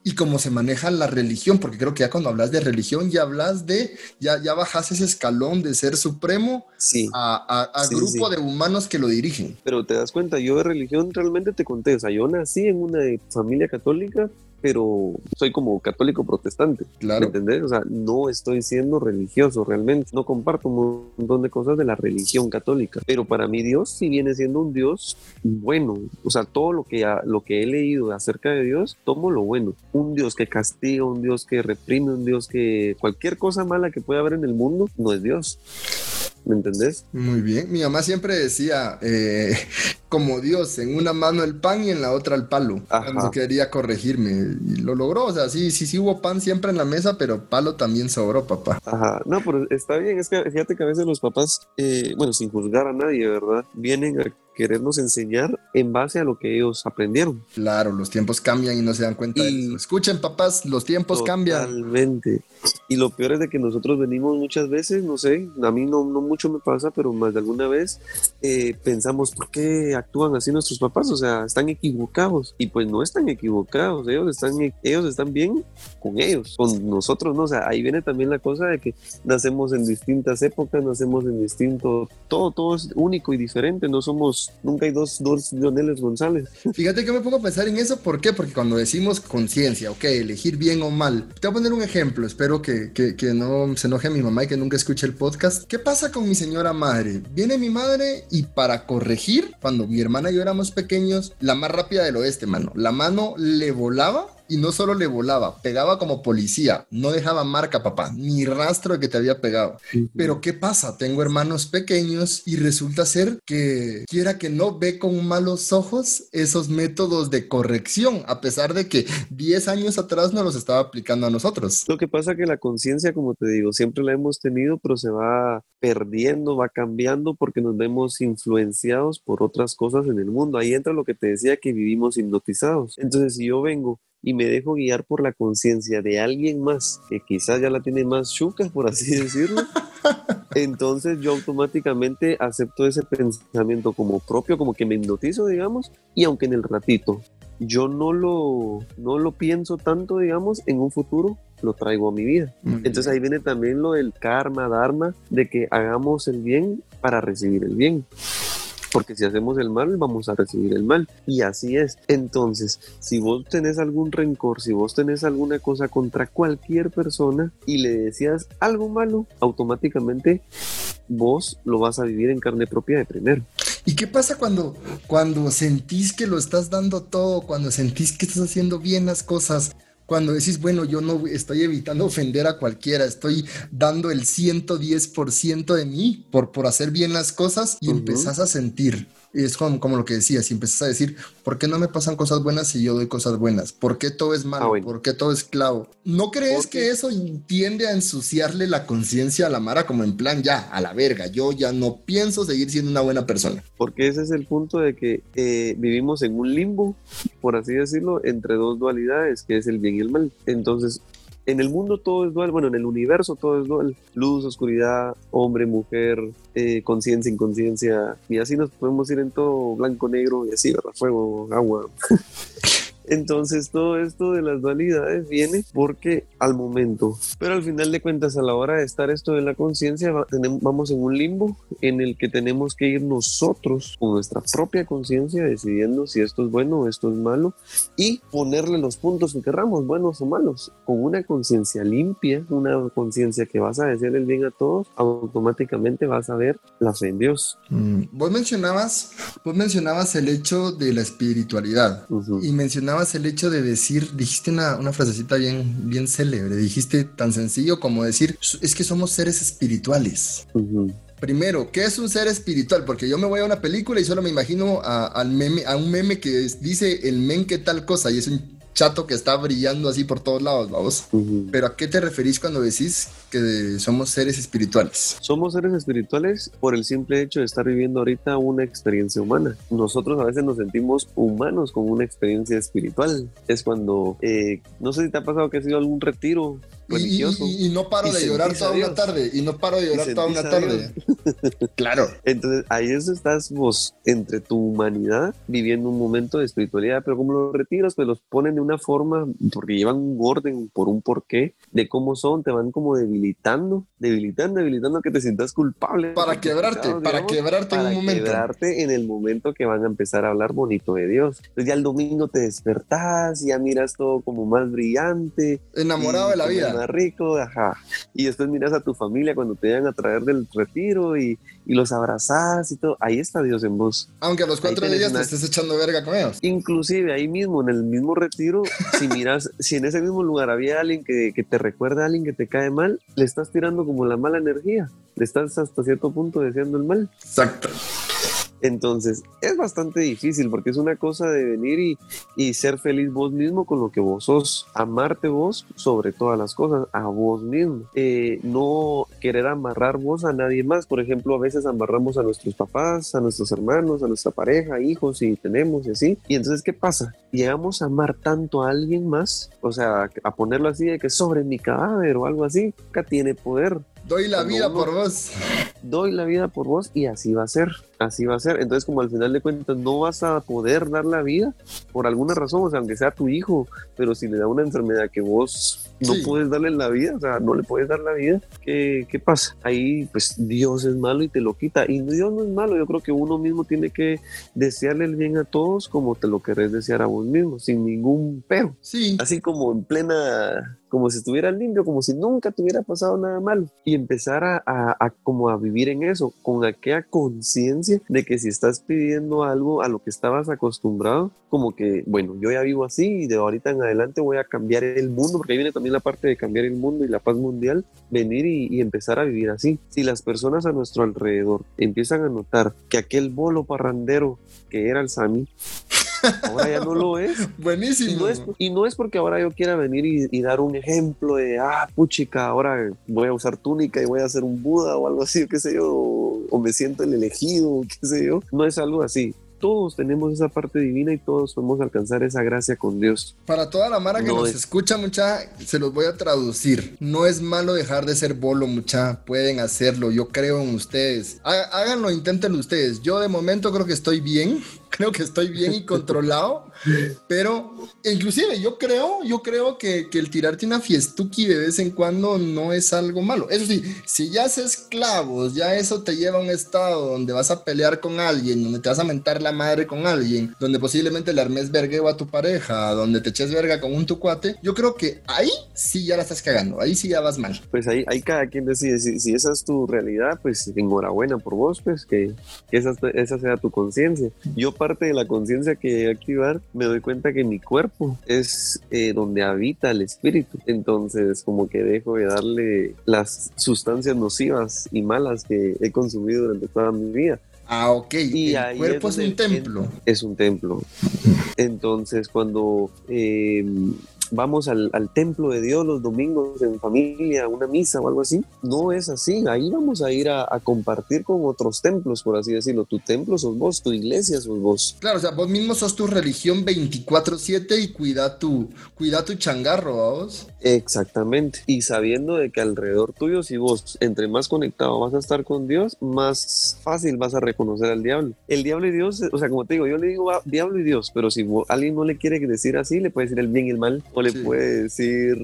y cómo se maneja la religión, porque creo que ya cuando hablas de religión ya hablas de, ya, ya bajas ese escalón de ser supremo a, a, grupo de humanos que lo dirigen. Pero te das cuenta, yo de religión realmente te conté, o sea, yo nací en una familia católica, pero soy como católico protestante. Claro. ¿Me entendés? O sea, no estoy siendo religioso realmente. No comparto un montón de cosas de la religión católica. Pero para mí Dios sí viene siendo un Dios bueno. O sea, todo lo que, lo que he leído acerca de Dios, tomo lo bueno. Un Dios que castiga, un Dios que reprime, un Dios que cualquier cosa mala que pueda haber en el mundo, no es Dios. ¿Me entendés? Muy bien. Mi mamá siempre decía, eh, como Dios, en una mano el pan y en la otra el palo. Cuando quería corregirme. Y lo logró. O sea, sí, sí, sí hubo pan siempre en la mesa, pero palo también sobró, papá. Ajá. No, pero está bien. Es que fíjate que a veces los papás, eh, bueno, sin juzgar a nadie, ¿verdad? Vienen a querernos enseñar en base a lo que ellos aprendieron. Claro, los tiempos cambian y no se dan cuenta de eso. Escuchen, papás, los tiempos cambian. Totalmente. Y lo peor es de que nosotros venimos muchas veces, no sé, a mí no, no mucho me pasa, pero más de alguna vez eh, pensamos, ¿por qué actúan así nuestros papás? O sea, están equivocados. Y pues no están equivocados, ellos están, ellos están bien con ellos, con nosotros, ¿no? O sea, ahí viene también la cosa de que nacemos en distintas épocas, nacemos en distinto, todo, todo es único y diferente, no somos nunca hay dos, dos González. Fíjate que me pongo a pensar en eso, ¿por qué? Porque cuando decimos conciencia, ok, elegir bien o mal, te voy a poner un ejemplo, espero que, que, que no se enoje a mi mamá y que nunca escuche el podcast. ¿Qué pasa con mi señora madre? Viene mi madre y para corregir, cuando mi hermana y yo éramos pequeños, la más rápida del oeste, mano, la mano le volaba y no solo le volaba, pegaba como policía, no dejaba marca, papá, ni rastro de que te había pegado. Pero ¿qué pasa? Tengo hermanos pequeños y resulta ser que quiera que no ve con malos ojos esos métodos de corrección, a pesar de que 10 años atrás no los estaba aplicando a nosotros. Lo que pasa que la conciencia, como te digo, siempre la hemos tenido, pero se va perdiendo, va cambiando porque nos vemos influenciados por otras cosas en el mundo. Ahí entra lo que te decía que vivimos hipnotizados. Entonces, si yo vengo y me dejo guiar por la conciencia de alguien más que quizás ya la tiene más chuca, por así decirlo, entonces yo automáticamente acepto ese pensamiento como propio, como que me hipnotizo, digamos, y aunque en el ratito yo no lo, no lo pienso tanto, digamos, en un futuro lo traigo a mi vida. Entonces ahí viene también lo del karma, dharma, de que hagamos el bien para recibir el bien porque si hacemos el mal vamos a recibir el mal y así es. Entonces, si vos tenés algún rencor, si vos tenés alguna cosa contra cualquier persona y le decías algo malo, automáticamente vos lo vas a vivir en carne propia de primero. ¿Y qué pasa cuando, cuando sentís que lo estás dando todo, cuando sentís que estás haciendo bien las cosas, cuando decís, bueno, yo no estoy evitando ofender a cualquiera, estoy dando el 110% de mí por, por hacer bien las cosas y empezás a sentir es como, como, lo que decía, si empiezas a decir, ¿por qué no me pasan cosas buenas si yo doy cosas buenas? ¿Por qué todo es malo? Ah, ¿Por qué todo es clavo? ¿No crees que eso tiende a ensuciarle la conciencia a la Mara como en plan, ya, a la verga, yo ya no pienso seguir siendo una buena persona? Porque ese es el punto de que eh, vivimos en un limbo, por así decirlo, entre dos dualidades, que es el bien y el mal. Entonces, en el mundo todo es dual, bueno, en el universo todo es dual, luz, oscuridad, hombre, mujer, eh, conciencia, inconsciencia, y así nos podemos ir en todo blanco, negro, y así, ¿verdad? Fuego, agua. Entonces todo esto de las dualidades viene porque al momento, pero al final de cuentas a la hora de estar esto de la conciencia vamos en un limbo en el que tenemos que ir nosotros con nuestra propia conciencia decidiendo si esto es bueno o esto es malo y ponerle los puntos que querramos, buenos o malos, con una conciencia limpia, una conciencia que vas a decir el bien a todos, automáticamente vas a ver la fe en Dios. Mm, vos mencionabas, vos mencionabas el hecho de la espiritualidad y mencionabas el hecho de decir, dijiste una, una frasecita bien, bien célebre, dijiste tan sencillo como decir, es que somos seres espirituales. Primero, ¿qué es un ser espiritual? Porque yo me voy a una película y solo me imagino a, al meme, a un meme que dice el men que tal cosa y es un chato que está brillando así por todos lados, vamos. Pero ¿a qué te referís cuando decís que somos seres espirituales? Somos seres espirituales por el simple hecho de estar viviendo ahorita una experiencia humana. Nosotros a veces nos sentimos humanos con una experiencia espiritual. Es cuando, eh, no sé si te ha pasado que has ido a algún retiro religioso. Y, no paro de llorar toda una tarde. Y no paro de llorar toda una tarde. claro. Entonces ahí estás vos entre tu humanidad viviendo un momento de espiritualidad, pero como los retiros, pues los ponen de una forma, porque llevan un orden por un porqué de cómo son, te van como debilitando, debilitando, debilitando que te sientas culpable. Para quebrarte, para quebrarte en un momento. Para quebrarte en el momento que van a empezar a hablar bonito de Dios. Entonces ya el domingo te despertás, ya miras todo como más brillante. Enamorado de la vida más rico, ajá. Y después miras a tu familia cuando te llegan a traer del retiro y, y los abrazás y todo. Ahí está Dios en vos. Aunque a los cuatro días te estés echando verga con ellos. Inclusive ahí mismo, en el mismo retiro, si miras, si en ese mismo lugar había alguien que, que te recuerda a alguien que te cae mal, le estás tirando como la mala energía. Le estás hasta cierto punto deseando el mal. Exacto. Entonces, es bastante difícil porque es una cosa de venir y, ser feliz vos mismo con lo que vos sos, amarte vos sobre todas las cosas, a vos mismo, eh, no querer amarrar vos a nadie más. Por ejemplo, a veces amarramos a nuestros papás, a nuestros hermanos, a nuestra pareja, hijos y tenemos y así. Y entonces, ¿qué pasa? Llegamos a amar tanto a alguien más, o sea, a ponerlo así de que sobre mi cadáver o algo así, nunca tiene poder. Doy la vida por vos. Doy la vida por vos y así va a ser. Así va a ser. Entonces, como al final de cuentas no vas a poder dar la vida por alguna razón, o sea, aunque sea tu hijo, pero si le da una enfermedad que vos no puedes darle la vida, o sea, no le puedes dar la vida, ¿qué, ¿qué, pasa? Ahí, pues Dios es malo y te lo quita. Y Dios no es malo, yo creo que uno mismo tiene que desearle el bien a todos como te lo querés desear a vos mismo, sin ningún pero. Sí. Así como en plena como si estuviera limpio, como si nunca te hubiera pasado nada malo. Y empezar a, a, como a vivir en eso, con aquella conciencia de que si estás pidiendo algo a lo que estabas acostumbrado, como que, bueno, yo ya vivo así y de ahorita en adelante voy a cambiar el mundo, porque ahí viene también la parte de cambiar el mundo y la paz mundial, venir y, y empezar a vivir así. Si las personas a nuestro alrededor empiezan a notar que aquel bolo parrandero que era el Sami, Ahora ya no lo es. Buenísimo. Y no es, porque ahora yo quiera venir y, dar un ejemplo de, ah, puchica, ahora voy a usar túnica y voy a ser un Buda o algo así, qué sé yo, o me siento el elegido, qué sé yo. No es algo así todos tenemos esa parte divina y todos podemos alcanzar esa gracia con Dios. Para toda la mara que nos escucha, mucha, se los voy a traducir. No es malo dejar de ser bolo, mucha. Pueden hacerlo. Yo creo en ustedes. Háganlo, inténtenlo ustedes. Yo de momento creo que estoy bien. Creo que estoy bien y controlado. Pero inclusive yo creo, yo creo que, que, el tirarte una fiestuki de vez en cuando no es algo malo. Eso sí, si ya haces clavos, ya eso te lleva a un estado donde vas a pelear con alguien, donde te vas a mentar la madre con alguien, donde posiblemente le armes vergueo a tu pareja, donde te eches verga con un tu cuate, yo creo que ahí sí ya la estás cagando, ahí sí ya vas mal. Pues ahí, ahí cada quien decide, si, si esa es tu realidad, pues enhorabuena por vos, pues que, que esa, esa sea tu conciencia. Yo parte de la conciencia que activar me doy cuenta que mi cuerpo es eh, donde habita el espíritu. Entonces, como que dejo de darle las sustancias nocivas y malas que he consumido durante toda mi vida. Ah, ok. Y el cuerpo es, un templo. Es un templo. Entonces, cuando eh, vamos al, templo de Dios los domingos en familia, una misa o algo así. No es así. Ahí vamos a ir a, compartir con otros templos, por así decirlo. Tu templo sos vos, tu iglesia sos vos. Claro, o sea, vos mismo sos tu religión 24-7 y cuida tu, cuida tu changarro, vos. Exactamente. Y sabiendo de que alrededor tuyo, si vos entre más conectado vas a estar con Dios, más fácil vas a reconocer al diablo. El diablo y Dios, o sea, como te digo, yo le digo diablo y Dios, pero si alguien no le quiere decir así, le puede decir el bien y el mal o le puede decir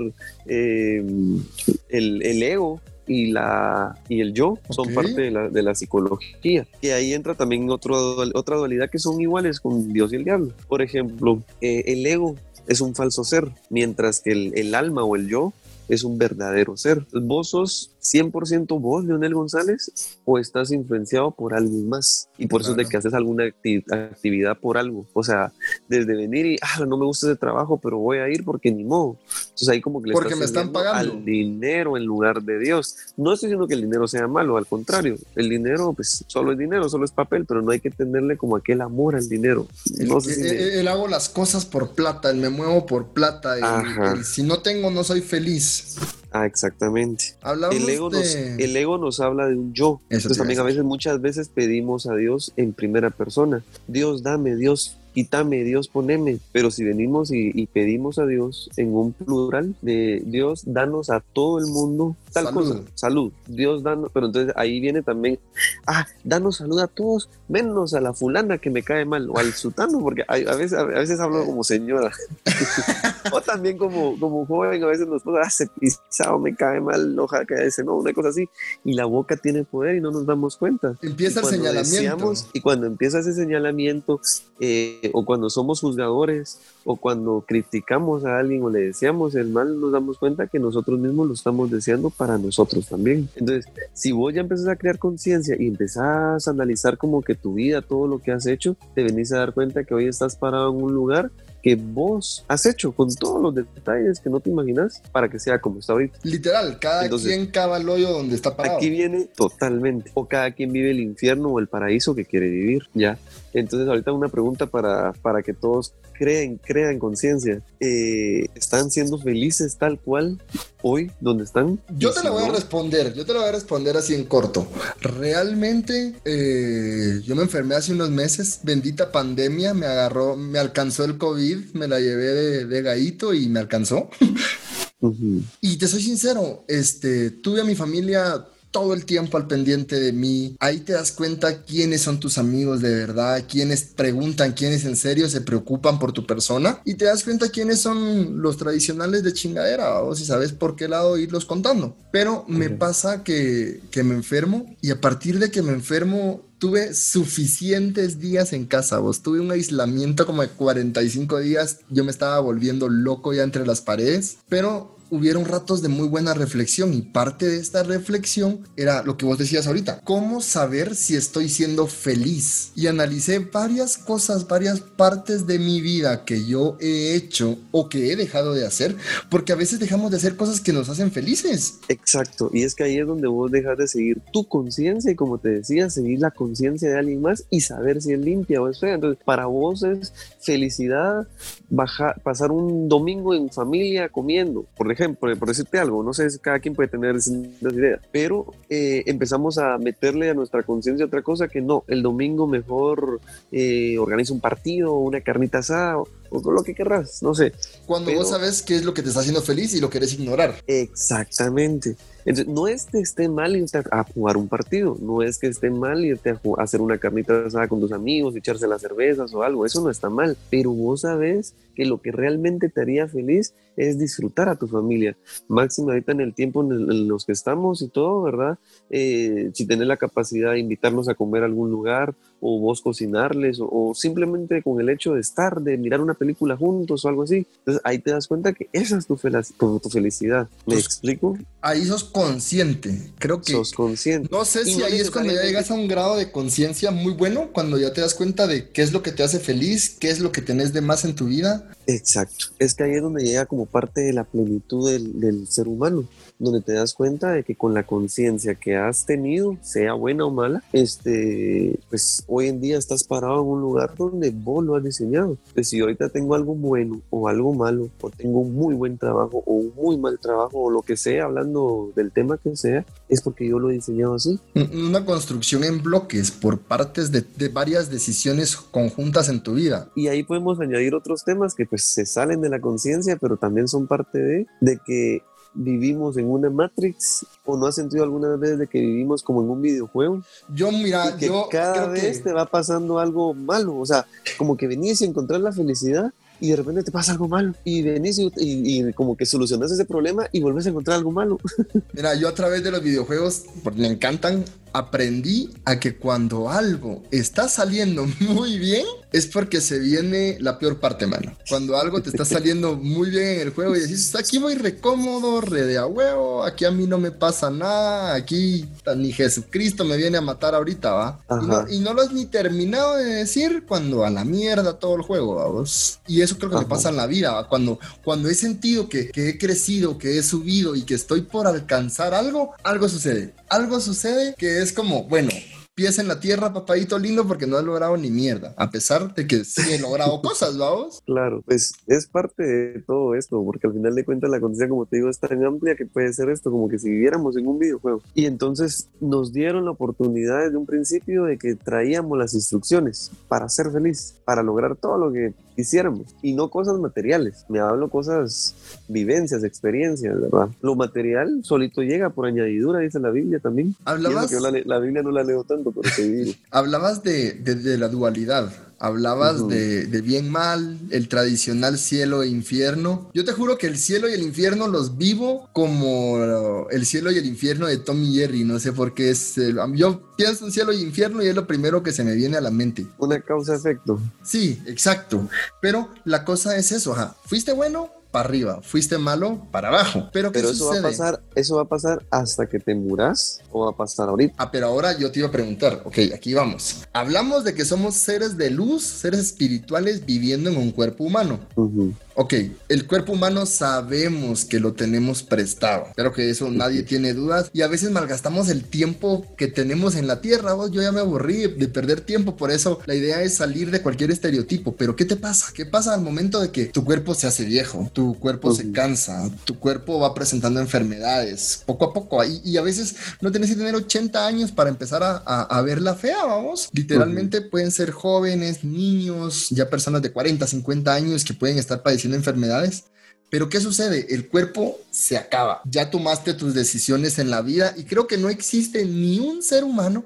em, el, ego y, la, y el yo son parte de la, de la, psicología. Y ahí entra también otro, otra dualidad que son iguales con Dios y el diablo. Por ejemplo, eh, el ego es un falso ser, mientras que el, el alma o el yo es un verdadero ser. ¿Vos sos 100% vos, Leonel González, o estás influenciado por alguien más? Y por eso es de que haces alguna actividad por algo. O sea, desde venir y, ah, no me gusta ese trabajo, pero voy a ir porque ni modo. Entonces ahí como que le porque me están pagando al dinero en lugar de Dios. No estoy diciendo que el dinero sea malo, al contrario, el dinero pues solo es dinero, solo es papel, pero no hay que tenerle como aquel amor al dinero. No sé si hago las cosas por plata, el me muevo por plata, y si no tengo no soy feliz. Ah, exactamente. el ego, nos, el ego nos habla de un yo. Entonces también a veces, muchas veces pedimos a Dios en primera persona. Dios dame, Dios quítame, Dios, poneme. Pero si venimos y, pedimos a Dios en un plural de Dios, danos a todo el mundo tal cosa, salud. Dios danos, pero entonces ahí viene también, ah, danos salud a todos, menos a la fulana que me cae mal, o al sutano, porque a, veces, a veces hablo como señora, o también como, como joven, a veces nos pasa, ah, se pisado, me cae mal, que ese, no, una cosa así, y la boca tiene poder y no nos damos cuenta. Empieza el señalamiento. y cuando empieza ese señalamiento, eh, o cuando somos juzgadores, o cuando criticamos a alguien o le deseamos el mal, nos damos cuenta que nosotros mismos lo estamos deseando para nosotros también. Entonces, si vos ya empezás a crear conciencia y empezás a analizar como que tu vida, todo lo que has hecho, te venís a dar cuenta que hoy estás parado en un lugar que vos has hecho con todos los detalles que no te imaginas para que sea como está ahorita. Literal, cada quien cava el hoyo donde está parado. Aquí viene totalmente. O cada quien vive el infierno o el paraíso que quiere vivir, ya. Entonces ahorita una pregunta para, para que todos creen, crean conciencia. Eh, ¿Están siendo felices tal cual hoy donde están? Yo te lo voy a responder, yo te lo voy a responder así en corto. Realmente eh, yo me enfermé hace unos meses, bendita pandemia, me agarró, me alcanzó el COVID, me la llevé de, de gaito y me alcanzó. Y te soy sincero, este, tuve a mi familia todo el tiempo al pendiente de mí. Ahí te das cuenta quiénes son tus amigos de verdad, quiénes preguntan, quiénes en serio se preocupan por tu persona y te das cuenta quiénes son los tradicionales de chingadera o si sabes por qué lado irlos contando. Pero me pasa que, que me enfermo y a partir de que me enfermo tuve suficientes días en casa, vos. Tuve un aislamiento como de 45 días. Yo me estaba volviendo loco ya entre las paredes, pero hubieron ratos de muy buena reflexión y parte de esta reflexión era lo que vos decías ahorita, cómo saber si estoy siendo feliz. Y analicé varias cosas, varias partes de mi vida que yo he hecho o que he dejado de hacer, porque a veces dejamos de hacer cosas que nos hacen felices. Exacto, y es que ahí es donde vos dejas de seguir tu conciencia y como te decía, seguir la conciencia de alguien más y saber si es limpia o es fea. Entonces, para vos es felicidad bajar, pasar un domingo en familia comiendo, por ejemplo por, decirte algo, no sé, cada quien puede tener distintas ideas, pero eh, empezamos a meterle a nuestra conciencia otra cosa que no, el domingo mejor eh, organiza un partido, una carnita asada, o, lo que querrás, no sé. Cuando vos sabes qué es lo que te está haciendo feliz y lo querés ignorar. Exactamente. Entonces, no es que esté mal irte a jugar un partido, no es que esté mal irte a, hacer una carnita asada con tus amigos, echarse las cervezas o algo, eso no está mal, pero vos sabes que lo que realmente te haría feliz es disfrutar a tu familia. Máximo ahorita en el tiempo en, los que estamos y todo, ¿verdad? Eh, si tenés la capacidad de invitarnos a comer a algún lugar o vos cocinarles o, simplemente con el hecho de estar, de mirar una película juntos o algo así. Entonces ahí te das cuenta que esa es tu, tu felicidad. ¿Me pues, explico? Ahí sos consciente. Creo que. Sos consciente. No sé si ahí es cuando ya llegas a un grado de conciencia muy bueno, cuando ya te das cuenta de qué es lo que te hace feliz, qué es lo que tenés de más en tu vida. Exacto. Es que ahí es donde llega como parte de la plenitud del, del ser humano donde te das cuenta de que con la conciencia que has tenido, sea buena o mala, este, pues hoy en día estás parado en un lugar donde vos lo has diseñado. Pues si ahorita tengo algo bueno o algo malo, o tengo un muy buen trabajo o un muy mal trabajo o lo que sea, hablando del tema que sea, es porque yo lo he diseñado así. Una construcción en bloques por partes de, de varias decisiones conjuntas en tu vida. Y ahí podemos añadir otros temas que pues se salen de la conciencia, pero también son parte de, de que vivimos en una Matrix o no has sentido alguna vez de que vivimos como en un videojuego? Yo, mira, que yo cada vez te va pasando algo malo, o sea, como que venís a encontrar la felicidad y de repente te pasa algo malo y venís y, como que solucionas ese problema y vuelves a encontrar algo malo. Mira, yo a través de los videojuegos, porque me encantan, aprendí a que cuando algo está saliendo muy bien, es porque se viene la peor parte, mano. Cuando algo te está saliendo muy bien en el juego y decís, aquí voy recómodo, re de a huevo, aquí a mí no me pasa nada, aquí ni Jesucristo me viene a matar ahorita, ¿va? Y no, lo has ni terminado de decir cuando a la mierda todo el juego, vamos. Y eso creo que me pasa en la vida, ¿va? Cuando, cuando he sentido que, que he crecido, que he subido y que estoy por alcanzar algo, algo sucede. Algo sucede que es como, bueno, pies en la tierra, papadito lindo, porque no he logrado ni mierda, a pesar de que sí he logrado cosas, vamos. Claro, pues es parte de todo esto, porque al final de cuentas la conciencia, como te digo, es tan amplia que puede ser esto, como que si viviéramos en un videojuego. Y entonces nos dieron la oportunidad desde un principio de que traíamos las instrucciones para ser feliz, para lograr todo lo que hiciéramos y no cosas materiales. Me hablo cosas, vivencias, experiencias, ¿verdad? Lo material solito llega por añadidura, dice la Biblia también. Hablabas. la, Biblia no la leo tanto, pero Hablabas de, de, la dualidad. Hablabas de, de, bien mal, el tradicional cielo e infierno. Yo te juro que el cielo y el infierno los vivo como el cielo y el infierno de Tom y Jerry. No sé por qué es. yo pienso en cielo y infierno y es lo primero que se me viene a la mente. Una causa-efecto. Sí, exacto. Pero la cosa es eso, ajá. ¿Fuiste bueno? Para arriba, fuiste malo para abajo. Pero, ¿qué eso va a pasar, eso va a pasar hasta que te muras o va a pasar ahorita. Ah, pero ahora yo te iba a preguntar, ok, aquí vamos. Hablamos de que somos seres de luz, seres espirituales viviendo en un cuerpo humano. Ok, el cuerpo humano sabemos que lo tenemos prestado. Creo que eso nadie tiene dudas. Y a veces malgastamos el tiempo que tenemos en la tierra. Vos, yo ya me aburrí de perder tiempo. Por eso la idea es salir de cualquier estereotipo. Pero ¿qué te pasa? ¿Qué pasa al momento de que tu cuerpo se hace viejo? Tu cuerpo se cansa. Tu cuerpo va presentando enfermedades poco a poco. Y, y a veces no tienes que tener 80 años para empezar a, a, ver la fea, vamos. Literalmente pueden ser jóvenes, niños, ya personas de 40, 50 años que pueden estar padeciendo enfermedades. Pero ¿qué sucede? El cuerpo se acaba. Ya tomaste tus decisiones en la vida y creo que no existe ni un ser humano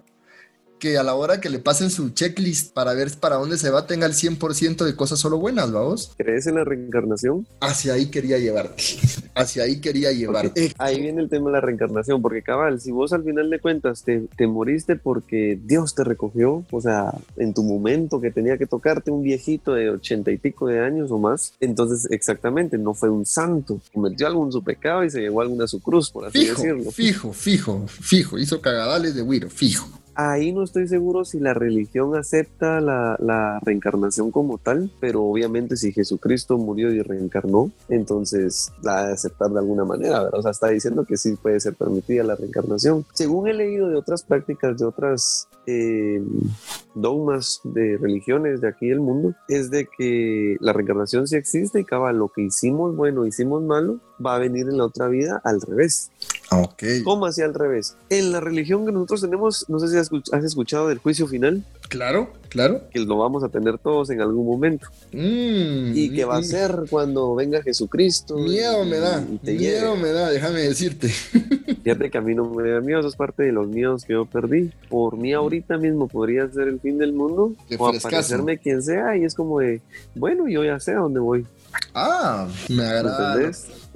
que a la hora que le pasen su checklist para ver para dónde se va tenga el 100% de cosas solo buenas, vamos. ¿Crees en la reencarnación? Hacia ahí quería llevarte. Hacia ahí quería llevarte. Ahí viene el tema de la reencarnación, porque cabal, si vos al final de cuentas te, te moriste porque Dios te recogió, o sea, en tu momento que tenía que tocarte un viejito de ochenta y pico de años o más, entonces exactamente, no fue un santo, cometió algún su pecado y se llevó alguna su cruz, por así decirlo. Fijo, fijo, fijo, hizo cagadales de Wiro, fijo. Ahí no estoy seguro si la religión acepta la, reencarnación como tal, pero obviamente si Jesucristo murió y reencarnó, entonces la ha de aceptar de alguna manera, ¿verdad? O sea, está diciendo que sí puede ser permitida la reencarnación. Según he leído de otras prácticas, de otras eh, dogmas de religiones de aquí del mundo, es de que la reencarnación sí existe y cabal, lo que hicimos bueno, hicimos malo, va a venir en la otra vida al revés. Ok. ¿Cómo así al revés? En la religión que nosotros tenemos, no sé si has escuchado del juicio final. Claro, claro. Que lo vamos a tener todos en algún momento. Mm, y que va a ser cuando venga Jesucristo. Miedo me da. miedo me da, déjame decirte. Fíjate que a mí no me da miedo, eso es parte de los miedos que yo perdí. Por mí ahorita mismo podría ser el fin del mundo o aparecerme quien sea y es como de, bueno, yo ya sé a dónde voy. Ah, me agrada.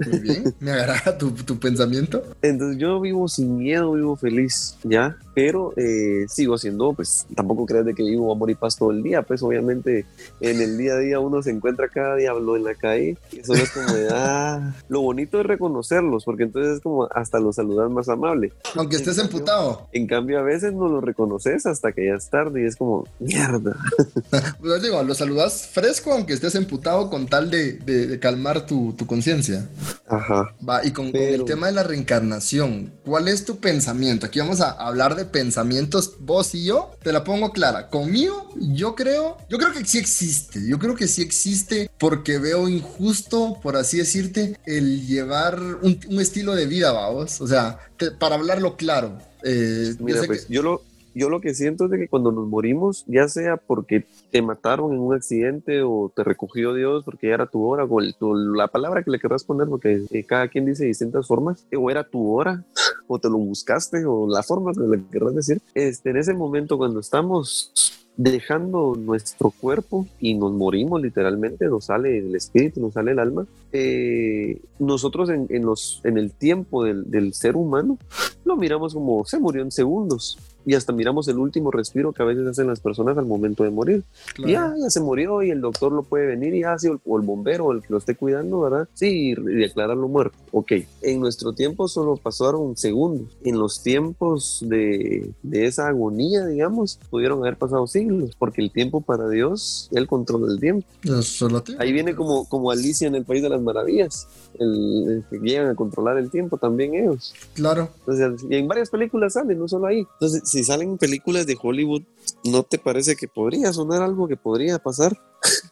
Muy bien, me agrada tu, tu, pensamiento. Entonces yo vivo sin miedo, vivo feliz, ¿ya? Pero eh, sigo siendo, pues tampoco de que vivo amor y paz todo el día, pues obviamente en el día a día uno se encuentra cada diablo en la calle y eso es como de, ah, lo bonito es reconocerlos, porque entonces es como hasta los saludas más amable. Aunque estés emputado. En cambio a veces no lo reconoces hasta que ya es tarde y es como, mierda. pues digo, lo saludas fresco aunque estés emputado con tal de, de, calmar tu, tu conciencia. Ajá. Va, y con, el tema de la reencarnación, ¿cuál es tu pensamiento? Aquí vamos a hablar de pensamientos, vos y yo. Te la pongo clara. Conmigo, yo creo, yo creo que sí existe. Yo creo que sí existe porque veo injusto, por así decirte, el llevar un, estilo de vida, vamos. O sea, para hablarlo claro. Eh, Mira, pues yo lo, yo lo que siento es de que cuando nos morimos, ya sea porque te mataron en un accidente o te recogió Dios porque ya era tu hora, o la palabra que le querrás poner, porque eh, cada quien dice distintas formas, o era tu hora, o te lo buscaste, o la forma que le querrás decir, este, en ese momento cuando estamos dejando nuestro cuerpo y nos morimos literalmente, nos sale el espíritu, nos sale el alma, eh, nosotros en, los, en el tiempo del, del, ser humano lo miramos como se murió en segundos. y hasta miramos el último respiro que a veces hacen las personas al momento de morir. Claro. Ya, ya se murió y el doctor lo puede venir y así, o, el- bombero o el que lo esté cuidando, ¿verdad? Sí, y declararlo muerto. Ok, en nuestro tiempo solo pasaron segundos. En los tiempos de, de esa agonía, digamos, pudieron haber pasado siglos, porque el tiempo para Dios, Él controla el tiempo. Ahí viene como, como Alicia en el País de las Maravillas, el, el que llegan a controlar el tiempo también ellos. Claro. Entonces, y en varias películas salen, no solo ahí. Entonces, si salen películas de Hollywood, ¿no te parece que podría sonar algo que podría pasar?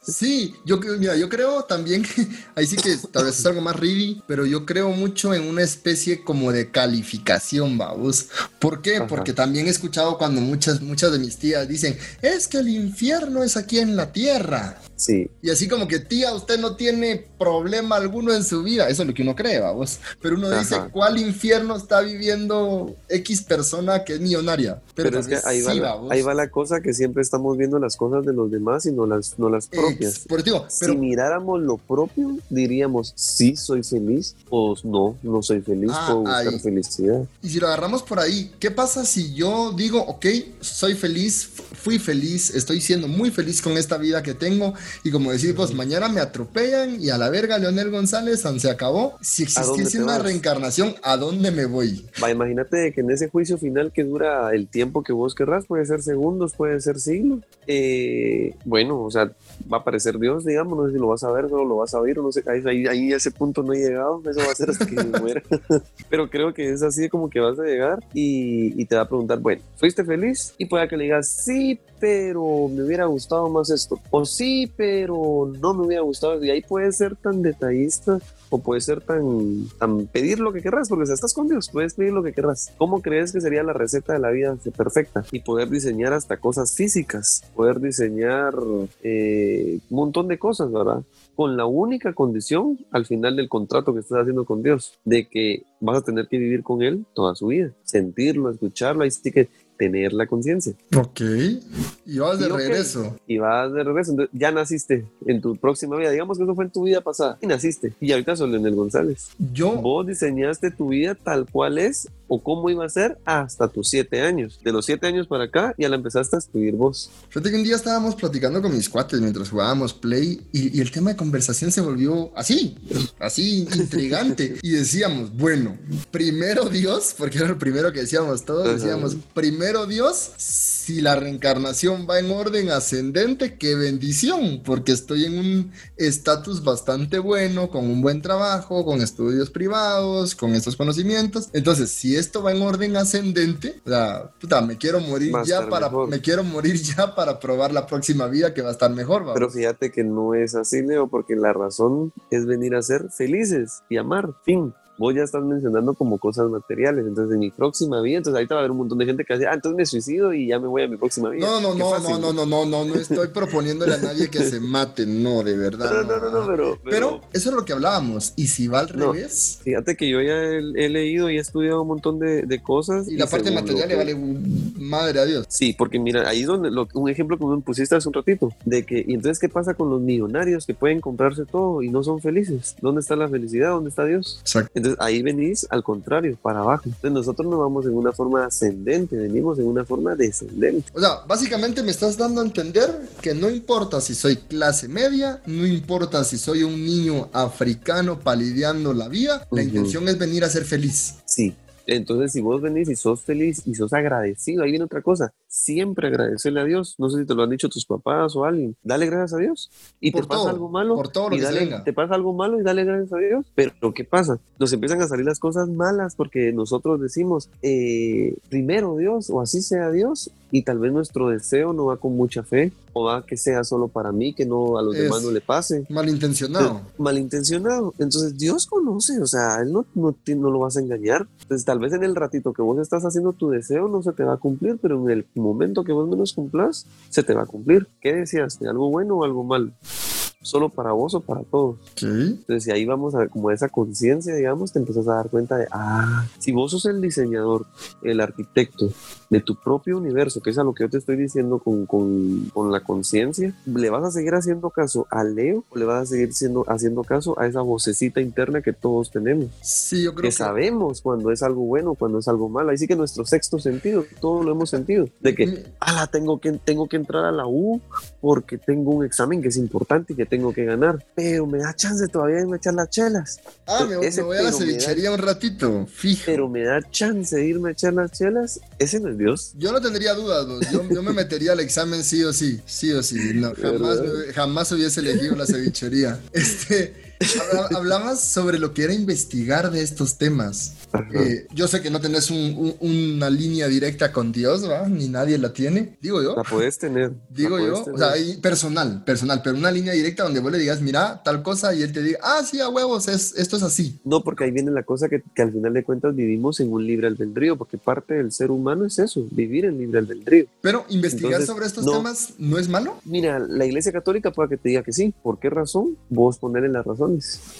Sí, yo, mira, yo creo también, ahí sí que tal vez es algo más ready, pero yo creo mucho en una especie como de calificación, vamos. ¿Por qué? Ajá. Porque también he escuchado cuando muchas, muchas de mis tías dicen, es que el infierno es aquí en la tierra. Sí, Y así como que, tía, usted no tiene problema alguno en su vida. Eso es lo que uno cree, vamos. Pero uno dice. ¿cuál infierno está viviendo X persona que es millonaria? pero, tal es que ahí va, la, ahí va la cosa que siempre estamos viendo las cosas de los demás y no las, no las propias. Por digo, pero si miráramos lo propio, diríamos, sí, soy feliz, o no, no soy feliz, Ah, puedo buscar ahí. felicidad. Y si lo agarramos por ahí, ¿qué pasa si yo digo, ok, soy feliz, fu- fui feliz, estoy siendo muy feliz con esta vida que tengo? Y como decís vos, mañana me atropellan y a la verga Leonel González, se acabó. Si ¿A dónde existiese una vas? reencarnación, ¿a dónde me voy? Va, imagínate que en ese juicio final que dura el tiempo que vos querrás, puede ser segundos, puede ser siglos. eh, bueno, o sea, va a aparecer Dios, digamos, no sé si lo vas a ver, solo lo vas a oír, o no sé, ahí, ahí, a ese punto no he llegado, eso va a ser hasta que me muera. Pero creo que es así como que vas a llegar y, y te va a preguntar, bueno, ¿fuiste feliz? Y pueda que le digas, sí, pero me hubiera gustado más esto, o sí, pero no me hubiera gustado, y ahí puedes ser tan detallista o puede ser tan, tan pedir lo que querrás, porque si estás con Dios, puedes pedir lo que querrás. ¿Cómo crees que sería la receta de la vida perfecta? Y poder diseñar hasta cosas físicas, poder diseñar eh, un montón de cosas, ¿verdad? Con la única condición al final del contrato que estás haciendo con Dios, de que vas a tener que vivir con Él toda su vida, sentirlo, escucharlo, ahí sí que tener la conciencia. Ok. Y vas de Y regreso. Y vas de regreso, entonces ya naciste en tu próxima vida, digamos que eso fue en tu vida pasada, y naciste, y ahorita sos Leonel González. Yo, Vos diseñaste tu vida tal cual es o cómo iba a ser hasta tus siete años. De los siete años para acá ya la empezaste a escribir vos. fíjate que un día estábamos platicando con mis cuates mientras jugábamos Play y, y el tema de conversación se volvió así, así intrigante. y decíamos, bueno, primero Dios, porque era lo primero que decíamos todos, decíamos, primero Dios, si la reencarnación va en orden ascendente, qué bendición, porque estoy en un estatus bastante bueno, con un buen trabajo, con estudios privados, con estos conocimientos. Entonces, si esto va en orden ascendente, puta, me quiero morir Va ya para, mejor. me quiero morir ya para probar la próxima vida que va a estar mejor. Pero fíjate que no es así, Leo, porque la razón es venir a ser felices y amar. Fin. Vos ya estás mencionando como cosas materiales. Entonces, en mi próxima vida, entonces ahorita va a haber un montón de gente que dice, ah, entonces me suicido y ya me voy a mi próxima vida. No, no, no, fácil, no, no, no, no, no, no estoy proponiéndole a nadie que se mate, no, de verdad. No, no, no, no, pero, Pero eso es lo que hablábamos. Y si va al No. revés, Fíjate que yo ya he, he leído y he estudiado un montón de, de cosas. y la parte material le vale madre a Dios. Sí, porque mira, ahí es donde lo- un ejemplo que me pusiste hace un ratito, de que, y entonces, ¿qué pasa con los millonarios que pueden comprarse todo y no son felices? ¿Dónde está la felicidad? ¿Dónde está Dios? Exacto. Entonces, ahí venís al contrario, para abajo. Entonces, nosotros no vamos en una forma ascendente, venimos en una forma descendente. O sea, básicamente me estás dando a entender que no importa si soy clase media, no importa si soy un niño africano palideando la vida, la Ujú. intención es venir a ser feliz. Sí. Entonces, si vos venís y sos feliz y sos agradecido, ahí viene otra cosa. Siempre agradecerle a Dios. No sé si te lo han dicho tus papás o alguien. Dale gracias a Dios. Y Por te pasa todo, algo malo. por todo lo y que dale- venga. Te pasa algo malo y dale gracias a Dios. Pero ¿qué pasa? Nos empiezan a salir las cosas malas porque nosotros decimos, eh, primero Dios o así sea Dios. Y tal vez nuestro deseo no va con mucha fe o va que sea solo para mí, que no a los Es- demás no le pase Malintencionado. malintencionado. Entonces Dios conoce, o sea, Él no, no, no lo vas a engañar. Entonces tal vez en el ratito que vos estás haciendo tu deseo no se te va a cumplir, pero en el momento que vos menos cumplas, se te va a cumplir. ¿Qué decías? ¿De algo bueno o algo malo? solo para vos o para todos. Entonces, si ahí vamos a como esa conciencia, digamos, te empiezas a dar cuenta de, ah, si vos sos el diseñador, el arquitecto de tu propio universo, que es a lo que yo te estoy diciendo con, con, con la conciencia, ¿le vas a seguir haciendo caso a Leo o le vas a seguir siendo, haciendo caso a esa vocecita interna que todos tenemos? Sí, yo creo que, que... sabemos cuando es algo bueno, cuando es algo malo. Ahí sí que nuestro sexto sentido, todo lo hemos sentido, de que, ala, tengo que, tengo que entrar a la U porque tengo un examen que es importante y que tengo que ganar, pero me da chance todavía de echar las chelas. Ah, me, me voy a la cevichería un ratito, fijo. Pero me da chance de irme a echar las chelas, ese no es Dios. Yo no tendría dudas, yo, yo, me metería al examen sí o sí, sí o sí. No, jamás, jamás hubiese elegido la cevichería. Este. Hablabas sobre lo que era investigar de estos temas. Eh, yo sé que no tenés una línea directa con Dios, ¿va? Ni nadie la tiene. Digo yo. La puedes tener. Digo yo. O sea, personal, personal, pero una línea directa donde vos le digas, mira, tal cosa, y él te diga, ah, sí, a huevos, es, esto es así. No, porque ahí viene la cosa que, que al final de cuentas vivimos en un libre albedrío, porque parte del ser humano es eso, vivir en libre albedrío. Pero investigar sobre estos temas no es malo. Mira, la Iglesia Católica puede que te diga que sí. ¿Por qué razón? Vos ponerle la razón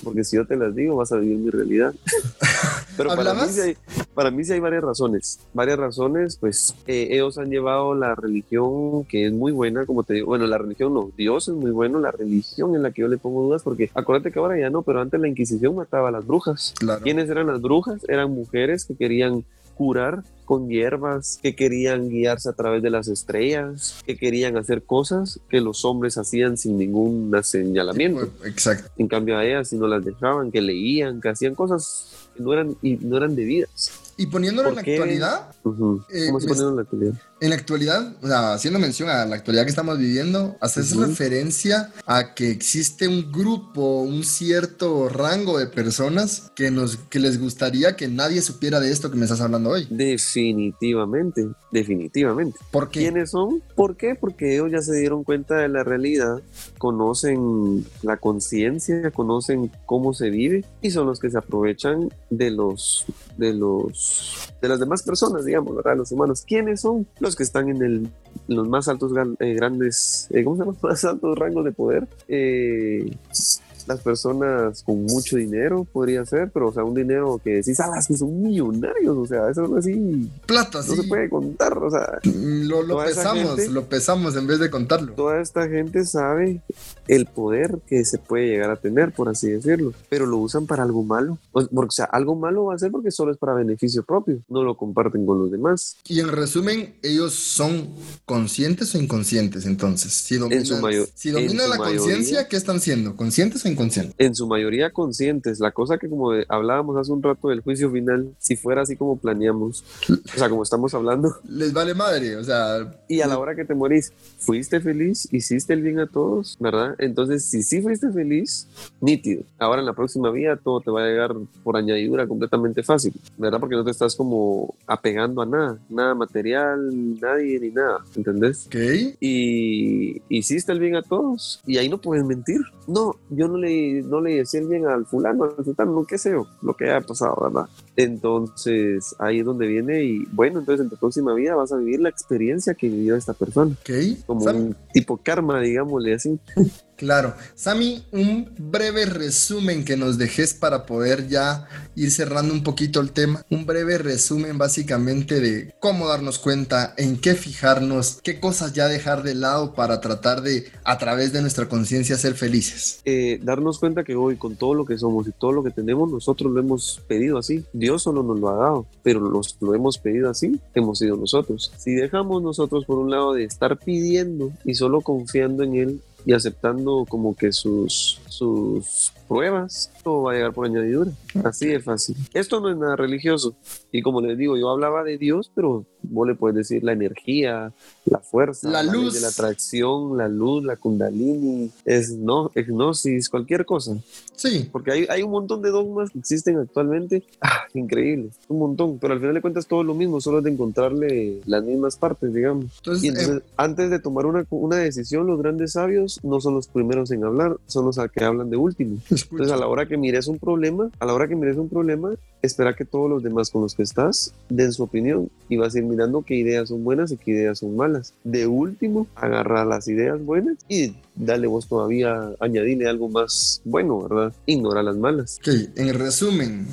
porque si yo te las digo vas a vivir mi realidad. Pero para mí, sí hay, para mí sí hay varias razones. Varias razones, pues eh, ellos han llevado la religión que es muy buena, como te digo, bueno, la religión no, Dios es muy bueno, la religión en la que yo le pongo dudas, porque acuérdate que ahora ya no, pero antes la Inquisición mataba a las brujas. ¿Quiénes eran las brujas? Eran mujeres que querían curar con hierbas, que querían guiarse a través de las estrellas, que querían hacer cosas que los hombres hacían sin ningún señalamiento. Exacto. En cambio a ellas si no las dejaban, que leían, que hacían cosas que no eran, y no eran debidas. Y poniéndolo en la actualidad. ¿Cómo se eh, en la actualidad? En la actualidad, o sea, haciendo mención a la actualidad que estamos viviendo, haces referencia a que existe un grupo, un cierto rango de personas que, nos, que les gustaría que nadie supiera de esto que me estás hablando hoy. Definitivamente, definitivamente. ¿Por qué? ¿Quiénes son? ¿Por qué? Porque ellos ya se dieron cuenta de la realidad, conocen la conciencia, conocen cómo se vive y son los que se aprovechan de los de los de las demás personas, digamos, ¿verdad? Los humanos. ¿Quiénes son? Los que están en, el, los más altos eh, grandes, eh, ¿cómo se llama? Más altos rangos de poder. Eh, las personas con mucho dinero podría ser, pero o sea, un dinero que decís, ah, que son millonarios, o sea, eso no es así. Plata, No se puede contar, o sea. Lo, lo pesamos, lo pesamos en vez de contarlo. Toda esta gente sabe el poder que se puede llegar a tener, por así decirlo, pero lo usan para algo malo. Porque, o sea, algo malo va a ser porque solo es para beneficio propio, no lo comparten con los demás. Y en resumen, ellos son conscientes o inconscientes, entonces. Si dominan, su mayor, si dominan la conciencia, ¿qué están siendo? ¿Conscientes o inconscientes? En su mayoría conscientes. La cosa que como hablábamos hace un rato del juicio final, si fuera así como planeamos, o sea, como estamos hablando. Les vale madre, o sea. Y a la hora que te morís, ¿fuiste feliz? ¿Hiciste el bien a todos? ¿Verdad? Entonces, si sí fuiste feliz, nítido. Ahora en la próxima vida todo te va a llegar por añadidura completamente fácil, ¿verdad? Porque no te estás como apegando a nada, nada material, nadie ni nada, ¿entendés? Ok. Y hiciste el bien a todos y ahí no puedes mentir. No, yo no le no le decía bien al fulano, al sultano, qué sé yo, lo que haya pasado, ¿verdad? Entonces ahí es donde viene y bueno, entonces en tu próxima vida vas a vivir la experiencia que vivió esta persona. Ok. Como un tipo karma, digámosle así. Claro. Sami, un breve resumen que nos dejes para poder ya ir cerrando un poquito el tema. Un breve resumen básicamente de cómo darnos cuenta, en qué fijarnos, qué cosas ya dejar de lado para tratar de, a través de nuestra conciencia, ser felices. Eh, darnos cuenta que hoy con todo lo que somos y todo lo que tenemos, nosotros lo hemos pedido así. Dios solo nos lo ha dado, pero los, lo hemos pedido así, hemos sido nosotros. Si dejamos nosotros por un lado de estar pidiendo y solo confiando en Él, y aceptando como que sus, sus pruebas, todo va a llegar por añadidura. Así de fácil. Esto no es nada religioso. Y como les digo, yo hablaba de Dios, pero vos le puedes decir la energía, la fuerza, la, luz, de la atracción, la luz, la kundalini, es no, gnosis, cualquier cosa. Sí. Porque hay, hay un montón de dogmas que existen actualmente. Ah, increíble, un montón. Pero al final de cuentas todo lo mismo, solo es de encontrarle las mismas partes, digamos. Entonces, y entonces, eh, antes de tomar una, una decisión, los grandes sabios no son los primeros en hablar, son los que hablan de último. Entonces, a la hora que mires un problema, a la hora que mires un problema, espera que todos los demás con los que estás den su opinión y vas a ir mirando qué ideas son buenas y qué ideas son malas. De último, agarra las ideas buenas y dale vos todavía, añadile algo más bueno, ¿verdad? Ignora las malas. Ok, en resumen,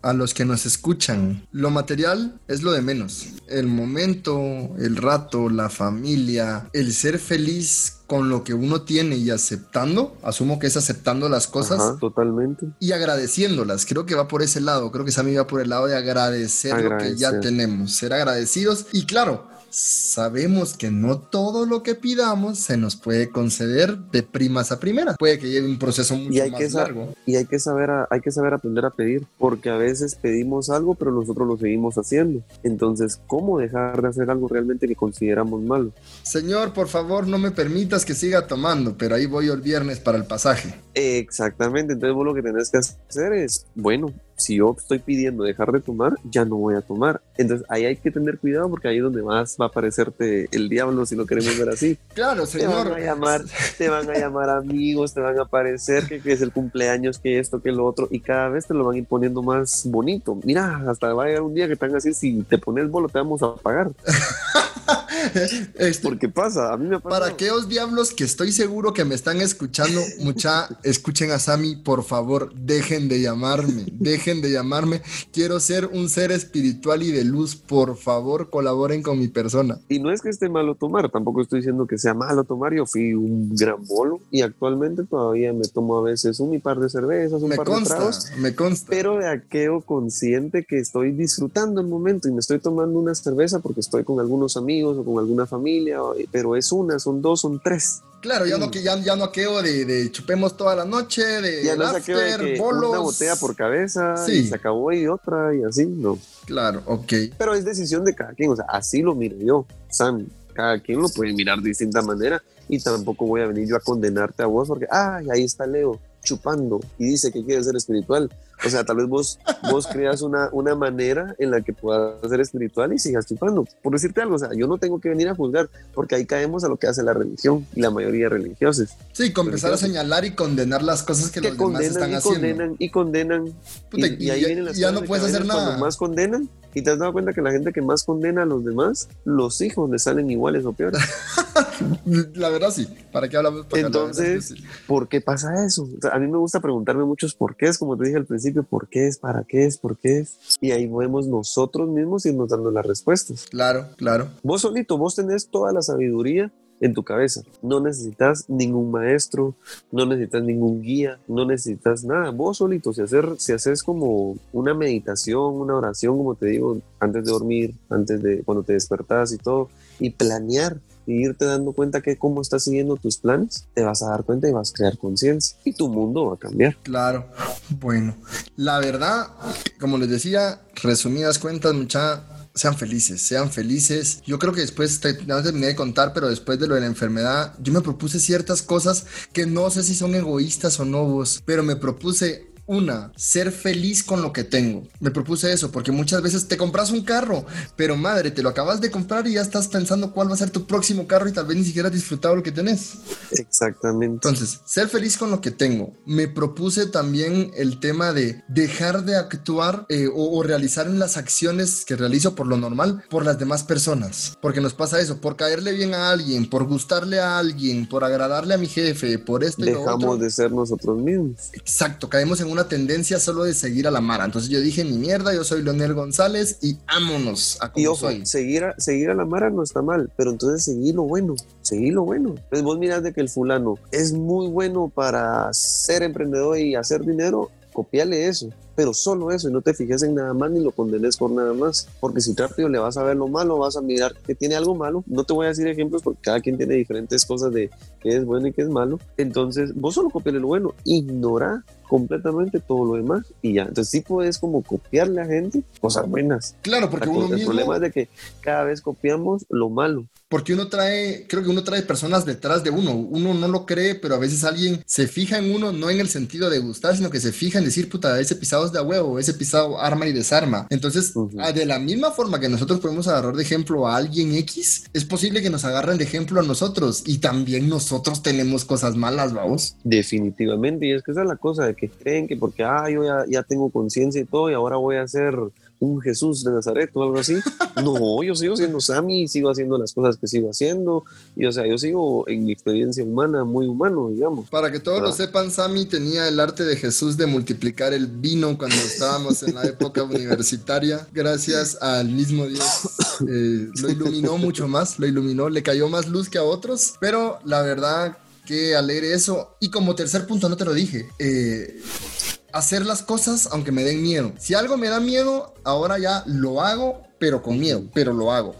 a los que nos escuchan, lo material es lo de menos. El momento, el rato, la familia, el ser feliz con lo que uno tiene y aceptando, asumo que es aceptando las cosas. Ajá, totalmente. Y agradeciéndolas, creo que va por ese lado, creo que Sammy va por el lado de agradecer, lo que ya tenemos, ser agradecidos y claro, sabemos que no todo lo que pidamos se nos puede conceder de primas a primeras, puede que lleve un proceso mucho Y hay, más que largo. y hay que saber a- hay que saber aprender a pedir, porque a veces pedimos algo, pero nosotros lo seguimos haciendo. Entonces, ¿cómo dejar de hacer algo realmente que consideramos malo? Señor, por favor, no me permitas que siga tomando, pero ahí voy el viernes para el pasaje. Exactamente, entonces vos lo que tenés que hacer es, bueno, si yo estoy pidiendo dejar de tomar, ya no voy a tomar. Entonces ahí hay que tener cuidado porque ahí es donde más va a aparecerte el diablo si lo queremos ver así. Claro, Te van señor. a llamar, te van a llamar amigos, te van a aparecer que, que es el cumpleaños, que esto, que lo otro, y cada vez te lo van a ir poniendo más bonito. Mira, hasta va a llegar un día que te van a decir, si te pones bolo te vamos a pagar. Este, Porque pasa, a mí me pasa. Para aquellos diablos que estoy seguro que me están escuchando, mucha, escuchen a Sammy, por favor, dejen de llamarme, dejen de llamarme. Quiero ser un ser espiritual y de luz, por favor, colaboren con mi persona. Y no es que esté malo tomar, tampoco estoy diciendo que sea malo tomar. Yo fui un gran bolo y actualmente todavía me tomo a veces un mi par de cervezas, un Me par de consta, tragos, me consta. pero de aquello consciente que estoy disfrutando el momento y me estoy tomando una cerveza porque estoy con algunos amigos o con alguna familia, pero es una, son dos, son tres. Claro, ya no, que- ya, ya no aquello de, de chupemos toda la noche, de Ya no after, saqueo de que bolos. una botella por cabeza Sí. y se acabó y otra y así, no. Claro, ok. Pero es decisión de cada quien, o sea, así lo miro yo, Sam. Cada quien lo puede mirar de distinta manera y tampoco voy a venir yo a condenarte a vos porque, ay, ahí está Leo chupando y dice que quiere ser espiritual. O sea, tal vez vos, vos creas una, una manera en la que puedas ser espiritual y sigas chupando. Por decirte algo, o sea, yo no tengo que venir a juzgar porque ahí caemos a lo que hace la religión y la mayoría de religiosos. Sí, con empezar a señalar y condenar las cosas que, Que los demás están y haciendo. condenan y condenan Puta, y, y ahí ya- vienen las ya cosas no de puedes hacer nada. Cuando más condenan, y te has dado cuenta que la gente que más condena a los demás, los hijos le salen iguales o peores. La verdad sí. ¿Para qué hablamos? Que Entonces, sí. ¿por qué pasa eso? O sea, a mí me gusta preguntarme muchos por qué es, como te dije al principio, por qué es, para qué es, por qué es. Y ahí podemos nosotros mismos irnos dando las respuestas. Claro, claro. Vos solito, vos tenés toda la sabiduría en tu cabeza. No necesitas ningún maestro, no necesitas ningún guía, no necesitas nada. Vos solito, si, hacer, si haces como una meditación, una oración, como te digo, antes de dormir, antes de cuando te despertás y todo, y planear y irte dando cuenta que cómo estás siguiendo tus planes, te vas a dar cuenta y vas a crear conciencia y tu mundo va a cambiar. Claro. Bueno, la verdad, como les decía, resumidas cuentas, mucha, sean felices, sean felices. Yo creo que después, terminé de contar, pero después de lo de la enfermedad, yo me propuse ciertas cosas que no sé si son egoístas o no vos, pero me propuse una, ser feliz con lo que tengo. Me propuse eso, porque muchas veces te compras un carro, pero madre, te lo acabas de comprar y ya estás pensando cuál va a ser tu próximo carro y tal vez ni siquiera has disfrutado lo que tenés. Exactamente. Entonces, ser feliz con lo que tengo. Me propuse también el tema de dejar de actuar eh, o, o realizar en las acciones que realizo por lo normal por las demás personas. Porque nos pasa eso, por caerle bien a alguien, por gustarle a alguien, por agradarle a mi jefe, por esto y lo Dejamos otro. de ser nosotros mismos. Exacto, caemos en una tendencia solo de seguir a la mara. Entonces yo dije, ni mierda, yo soy Leonel González y ámonos a Y como ojo, soy. seguir a, seguir a la Mara no está mal, pero entonces seguí lo bueno, seguí lo bueno. Entonces vos mirás de que el fulano es muy bueno para ser emprendedor y hacer dinero, copiale eso, pero solo eso y no te fijes en nada más ni lo condenes por nada más, porque si rápido le vas a ver lo malo, vas a mirar que tiene algo malo, no te voy a decir ejemplos porque cada quien tiene diferentes cosas de qué es bueno y qué es malo, entonces vos solo copiale lo bueno, ignora completamente todo lo demás y ya, entonces sí puedes como copiarle a gente cosas buenas. Claro, porque uno el mismo... problema es de que cada vez copiamos lo malo. Porque uno trae, creo que uno trae personas detrás de uno. Uno no lo cree, pero a veces alguien se fija en uno, no en el sentido de gustar, sino que se fija en decir, puta, ese pisado es de huevo, ese pisado arma y desarma. Entonces, ah, de la misma forma que nosotros podemos agarrar de ejemplo a alguien X, es posible que nos agarren de ejemplo a nosotros. Y también nosotros tenemos cosas malas, vamos. Definitivamente. Y es que esa es la cosa, que creen que porque, ah, yo ya, ya tengo conciencia y todo, y ahora voy a ser un Jesús de Nazaret o algo así. No, yo sigo siendo Sammy, sigo haciendo las cosas que sigo haciendo. Y o sea, yo sigo en mi experiencia humana, muy humano, digamos. Para que todos lo sepan, Sammy tenía el arte de Jesús de multiplicar el vino cuando estábamos en la época universitaria. Gracias al mismo Dios. Eh, lo iluminó mucho más, lo iluminó, le cayó más luz que a otros. Pero la verdad que alegre eso. Y como tercer punto, no te lo dije. Eh, hacer las cosas aunque me den miedo. Si algo me da miedo, ahora ya lo hago, pero con miedo, pero lo hago.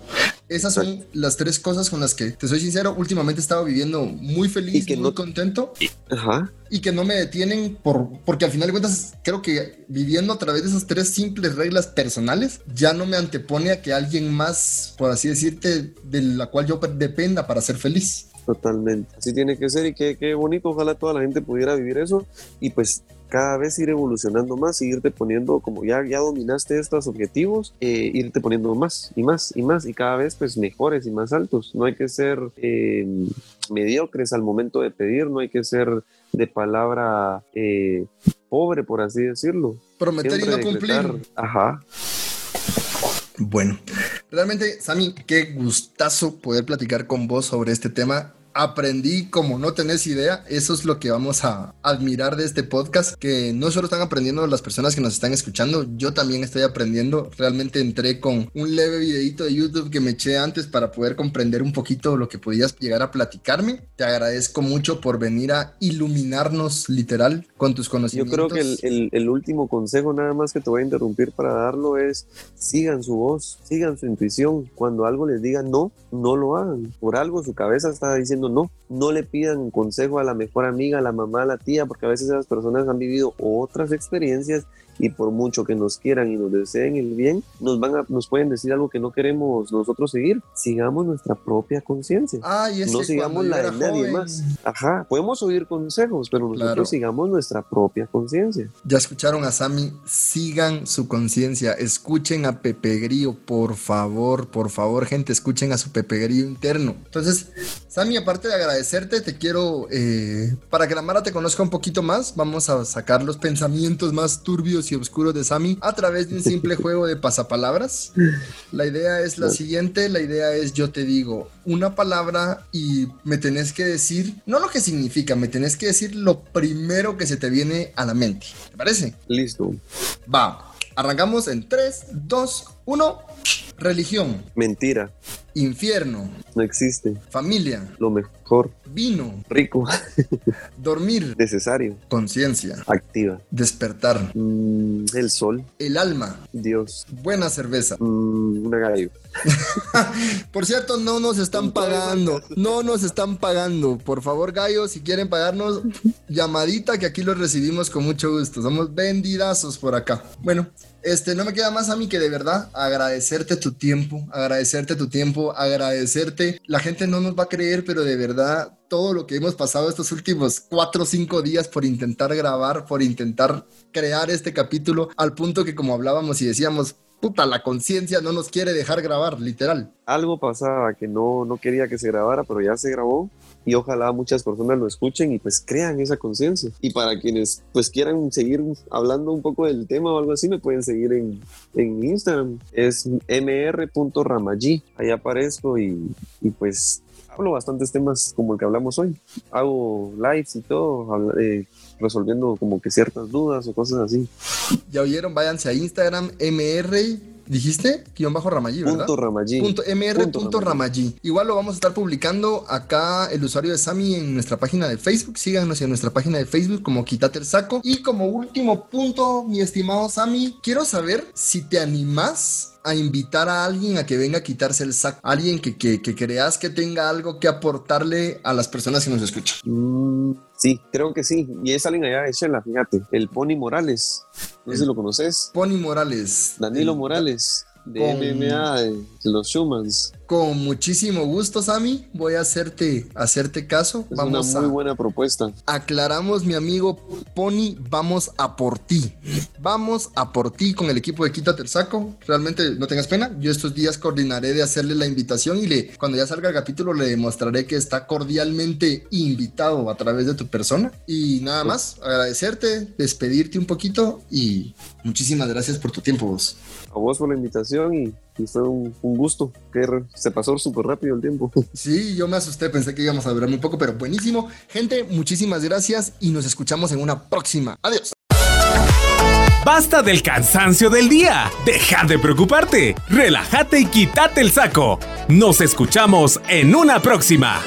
Esas son las tres cosas con las que, te soy sincero, últimamente he estado viviendo muy feliz, y muy contento. Ajá. Y que no me detienen por, porque al final de cuentas creo que viviendo a través de esas tres simples reglas personales ya no me antepone a que alguien más, por así decirte, de la cual yo dependa para ser feliz. Totalmente. Así tiene que ser y qué, qué bonito. Ojalá toda la gente pudiera vivir eso y pues cada vez ir evolucionando más y irte poniendo, como ya, ya dominaste estos objetivos, eh, irte poniendo más y más y más y cada vez pues mejores y más altos. No hay que ser eh, mediocres al momento de pedir, no hay que ser de palabra eh, pobre, por así decirlo. Prometer y no cumplir. Ajá. Bueno, realmente, Sami, qué gustazo poder platicar con vos sobre este tema aprendí como no tenés idea. Eso es lo que vamos a admirar de este podcast, que no solo están aprendiendo las personas que nos están escuchando, yo también estoy aprendiendo. Realmente entré con un leve videito de YouTube que me eché antes para poder comprender un poquito lo que podías llegar a platicarme. Te agradezco mucho por venir a iluminarnos literal con tus conocimientos. Yo creo que el, el último consejo nada más que te voy a interrumpir para darlo es sigan su voz, sigan su intuición. Cuando algo les diga no, no lo hagan. Por algo su cabeza está diciendo no. No le pidan consejo a la mejor amiga, a la mamá, a la tía, porque a veces esas personas han vivido otras experiencias y por mucho que nos quieran y nos deseen el bien, nos van a, nos pueden decir algo que no queremos nosotros seguir. Sigamos nuestra propia conciencia. no sigamos la de nadie más. Ajá, podemos oír consejos, pero nosotros sigamos nuestra propia conciencia. Ya escucharon a Sammy, sigan su conciencia, escuchen a Pepe Grillo, por favor, por favor, gente, escuchen a su Pepe Grillo interno. Entonces, Sammy, aparte de agradecerte, te quiero, eh, para que la Mara te conozca un poquito más, vamos a sacar los pensamientos más turbios y oscuros de Sammy a través de un simple juego de pasapalabras. La idea es la siguiente, la idea es yo te digo una palabra y me tenés que decir, no lo que significa, me tenés que decir lo primero que se te viene a la mente. ¿Te parece? Listo. Va, arrancamos en 3, 2, 1. Religión. Mentira. Infierno. No existe. Familia. Lo mejor. Vino. Rico. Dormir. Necesario. Conciencia. Activa. Despertar. Mm, el sol. El alma. Dios. Buena cerveza. Mm, una gallo. Por cierto, no nos están pagando. No nos están pagando. Por favor, gallo, si quieren pagarnos, llamadita que aquí los recibimos con mucho gusto. Somos vendidazos por acá. Bueno, este, no me queda más a mí que de verdad agradecerte tu tiempo, agradecerte tu tiempo, agradecerte. La gente no nos va a creer, pero de verdad todo lo que hemos pasado estos últimos cuatro o cinco días por intentar grabar, por intentar crear este capítulo, al punto que como hablábamos y decíamos, puta, la conciencia no nos quiere dejar grabar, literal. Algo pasaba que no, no quería que se grabara, pero ya se grabó y ojalá muchas personas lo escuchen y pues crean esa conciencia. Y para quienes pues quieran seguir hablando un poco del tema o algo así, me pueden seguir en, en Instagram. Es mr.ramaji. Ahí aparezco y, y, pues hablo bastantes temas como el que hablamos hoy. Hago lives y todo, eh, resolviendo como que ciertas dudas o cosas así. Ya oyeron, váyanse a Instagram, mr dijiste, guion bajo Ramayí, ¿verdad? Punto Ramayí. Punto mr. Punto Igual lo vamos a estar publicando acá el usuario de Sami en nuestra página de Facebook. Síganos en nuestra página de Facebook como Quítate el Saco. Y como último punto, mi estimado Sami, quiero saber si te animás a invitar a alguien a que venga a quitarse el saco. Alguien que, que, creas que tenga algo que aportarle a las personas que nos escuchan. Mm, sí, creo que sí. Y es alguien allá de Shela, fíjate. El Pony Morales. No sé si lo conoces. Pony Morales. Danilo Morales. De MMA, de los Schumans. Con muchísimo gusto, Sammy. Voy a hacerte, hacerte caso. Es una muy buena propuesta. Aclaramos, mi amigo Pony, vamos a por ti. Vamos a por ti con el equipo de Quítate el Saco. Realmente no tengas pena. Yo estos días coordinaré de hacerle la invitación y le, cuando ya salga el capítulo le demostraré que está cordialmente invitado a través de tu persona. Y nada más, agradecerte, despedirte un poquito y muchísimas gracias por tu tiempo, vos. A vos por la invitación y y fue un, gusto, que se pasó súper rápido el tiempo. Sí, yo me asusté, pensé que íbamos a durar muy poco, pero buenísimo. Gente, muchísimas gracias y nos escuchamos en una próxima. Adiós. Basta del cansancio del día. Deja de preocuparte. Relájate y quítate el saco. Nos escuchamos en una próxima.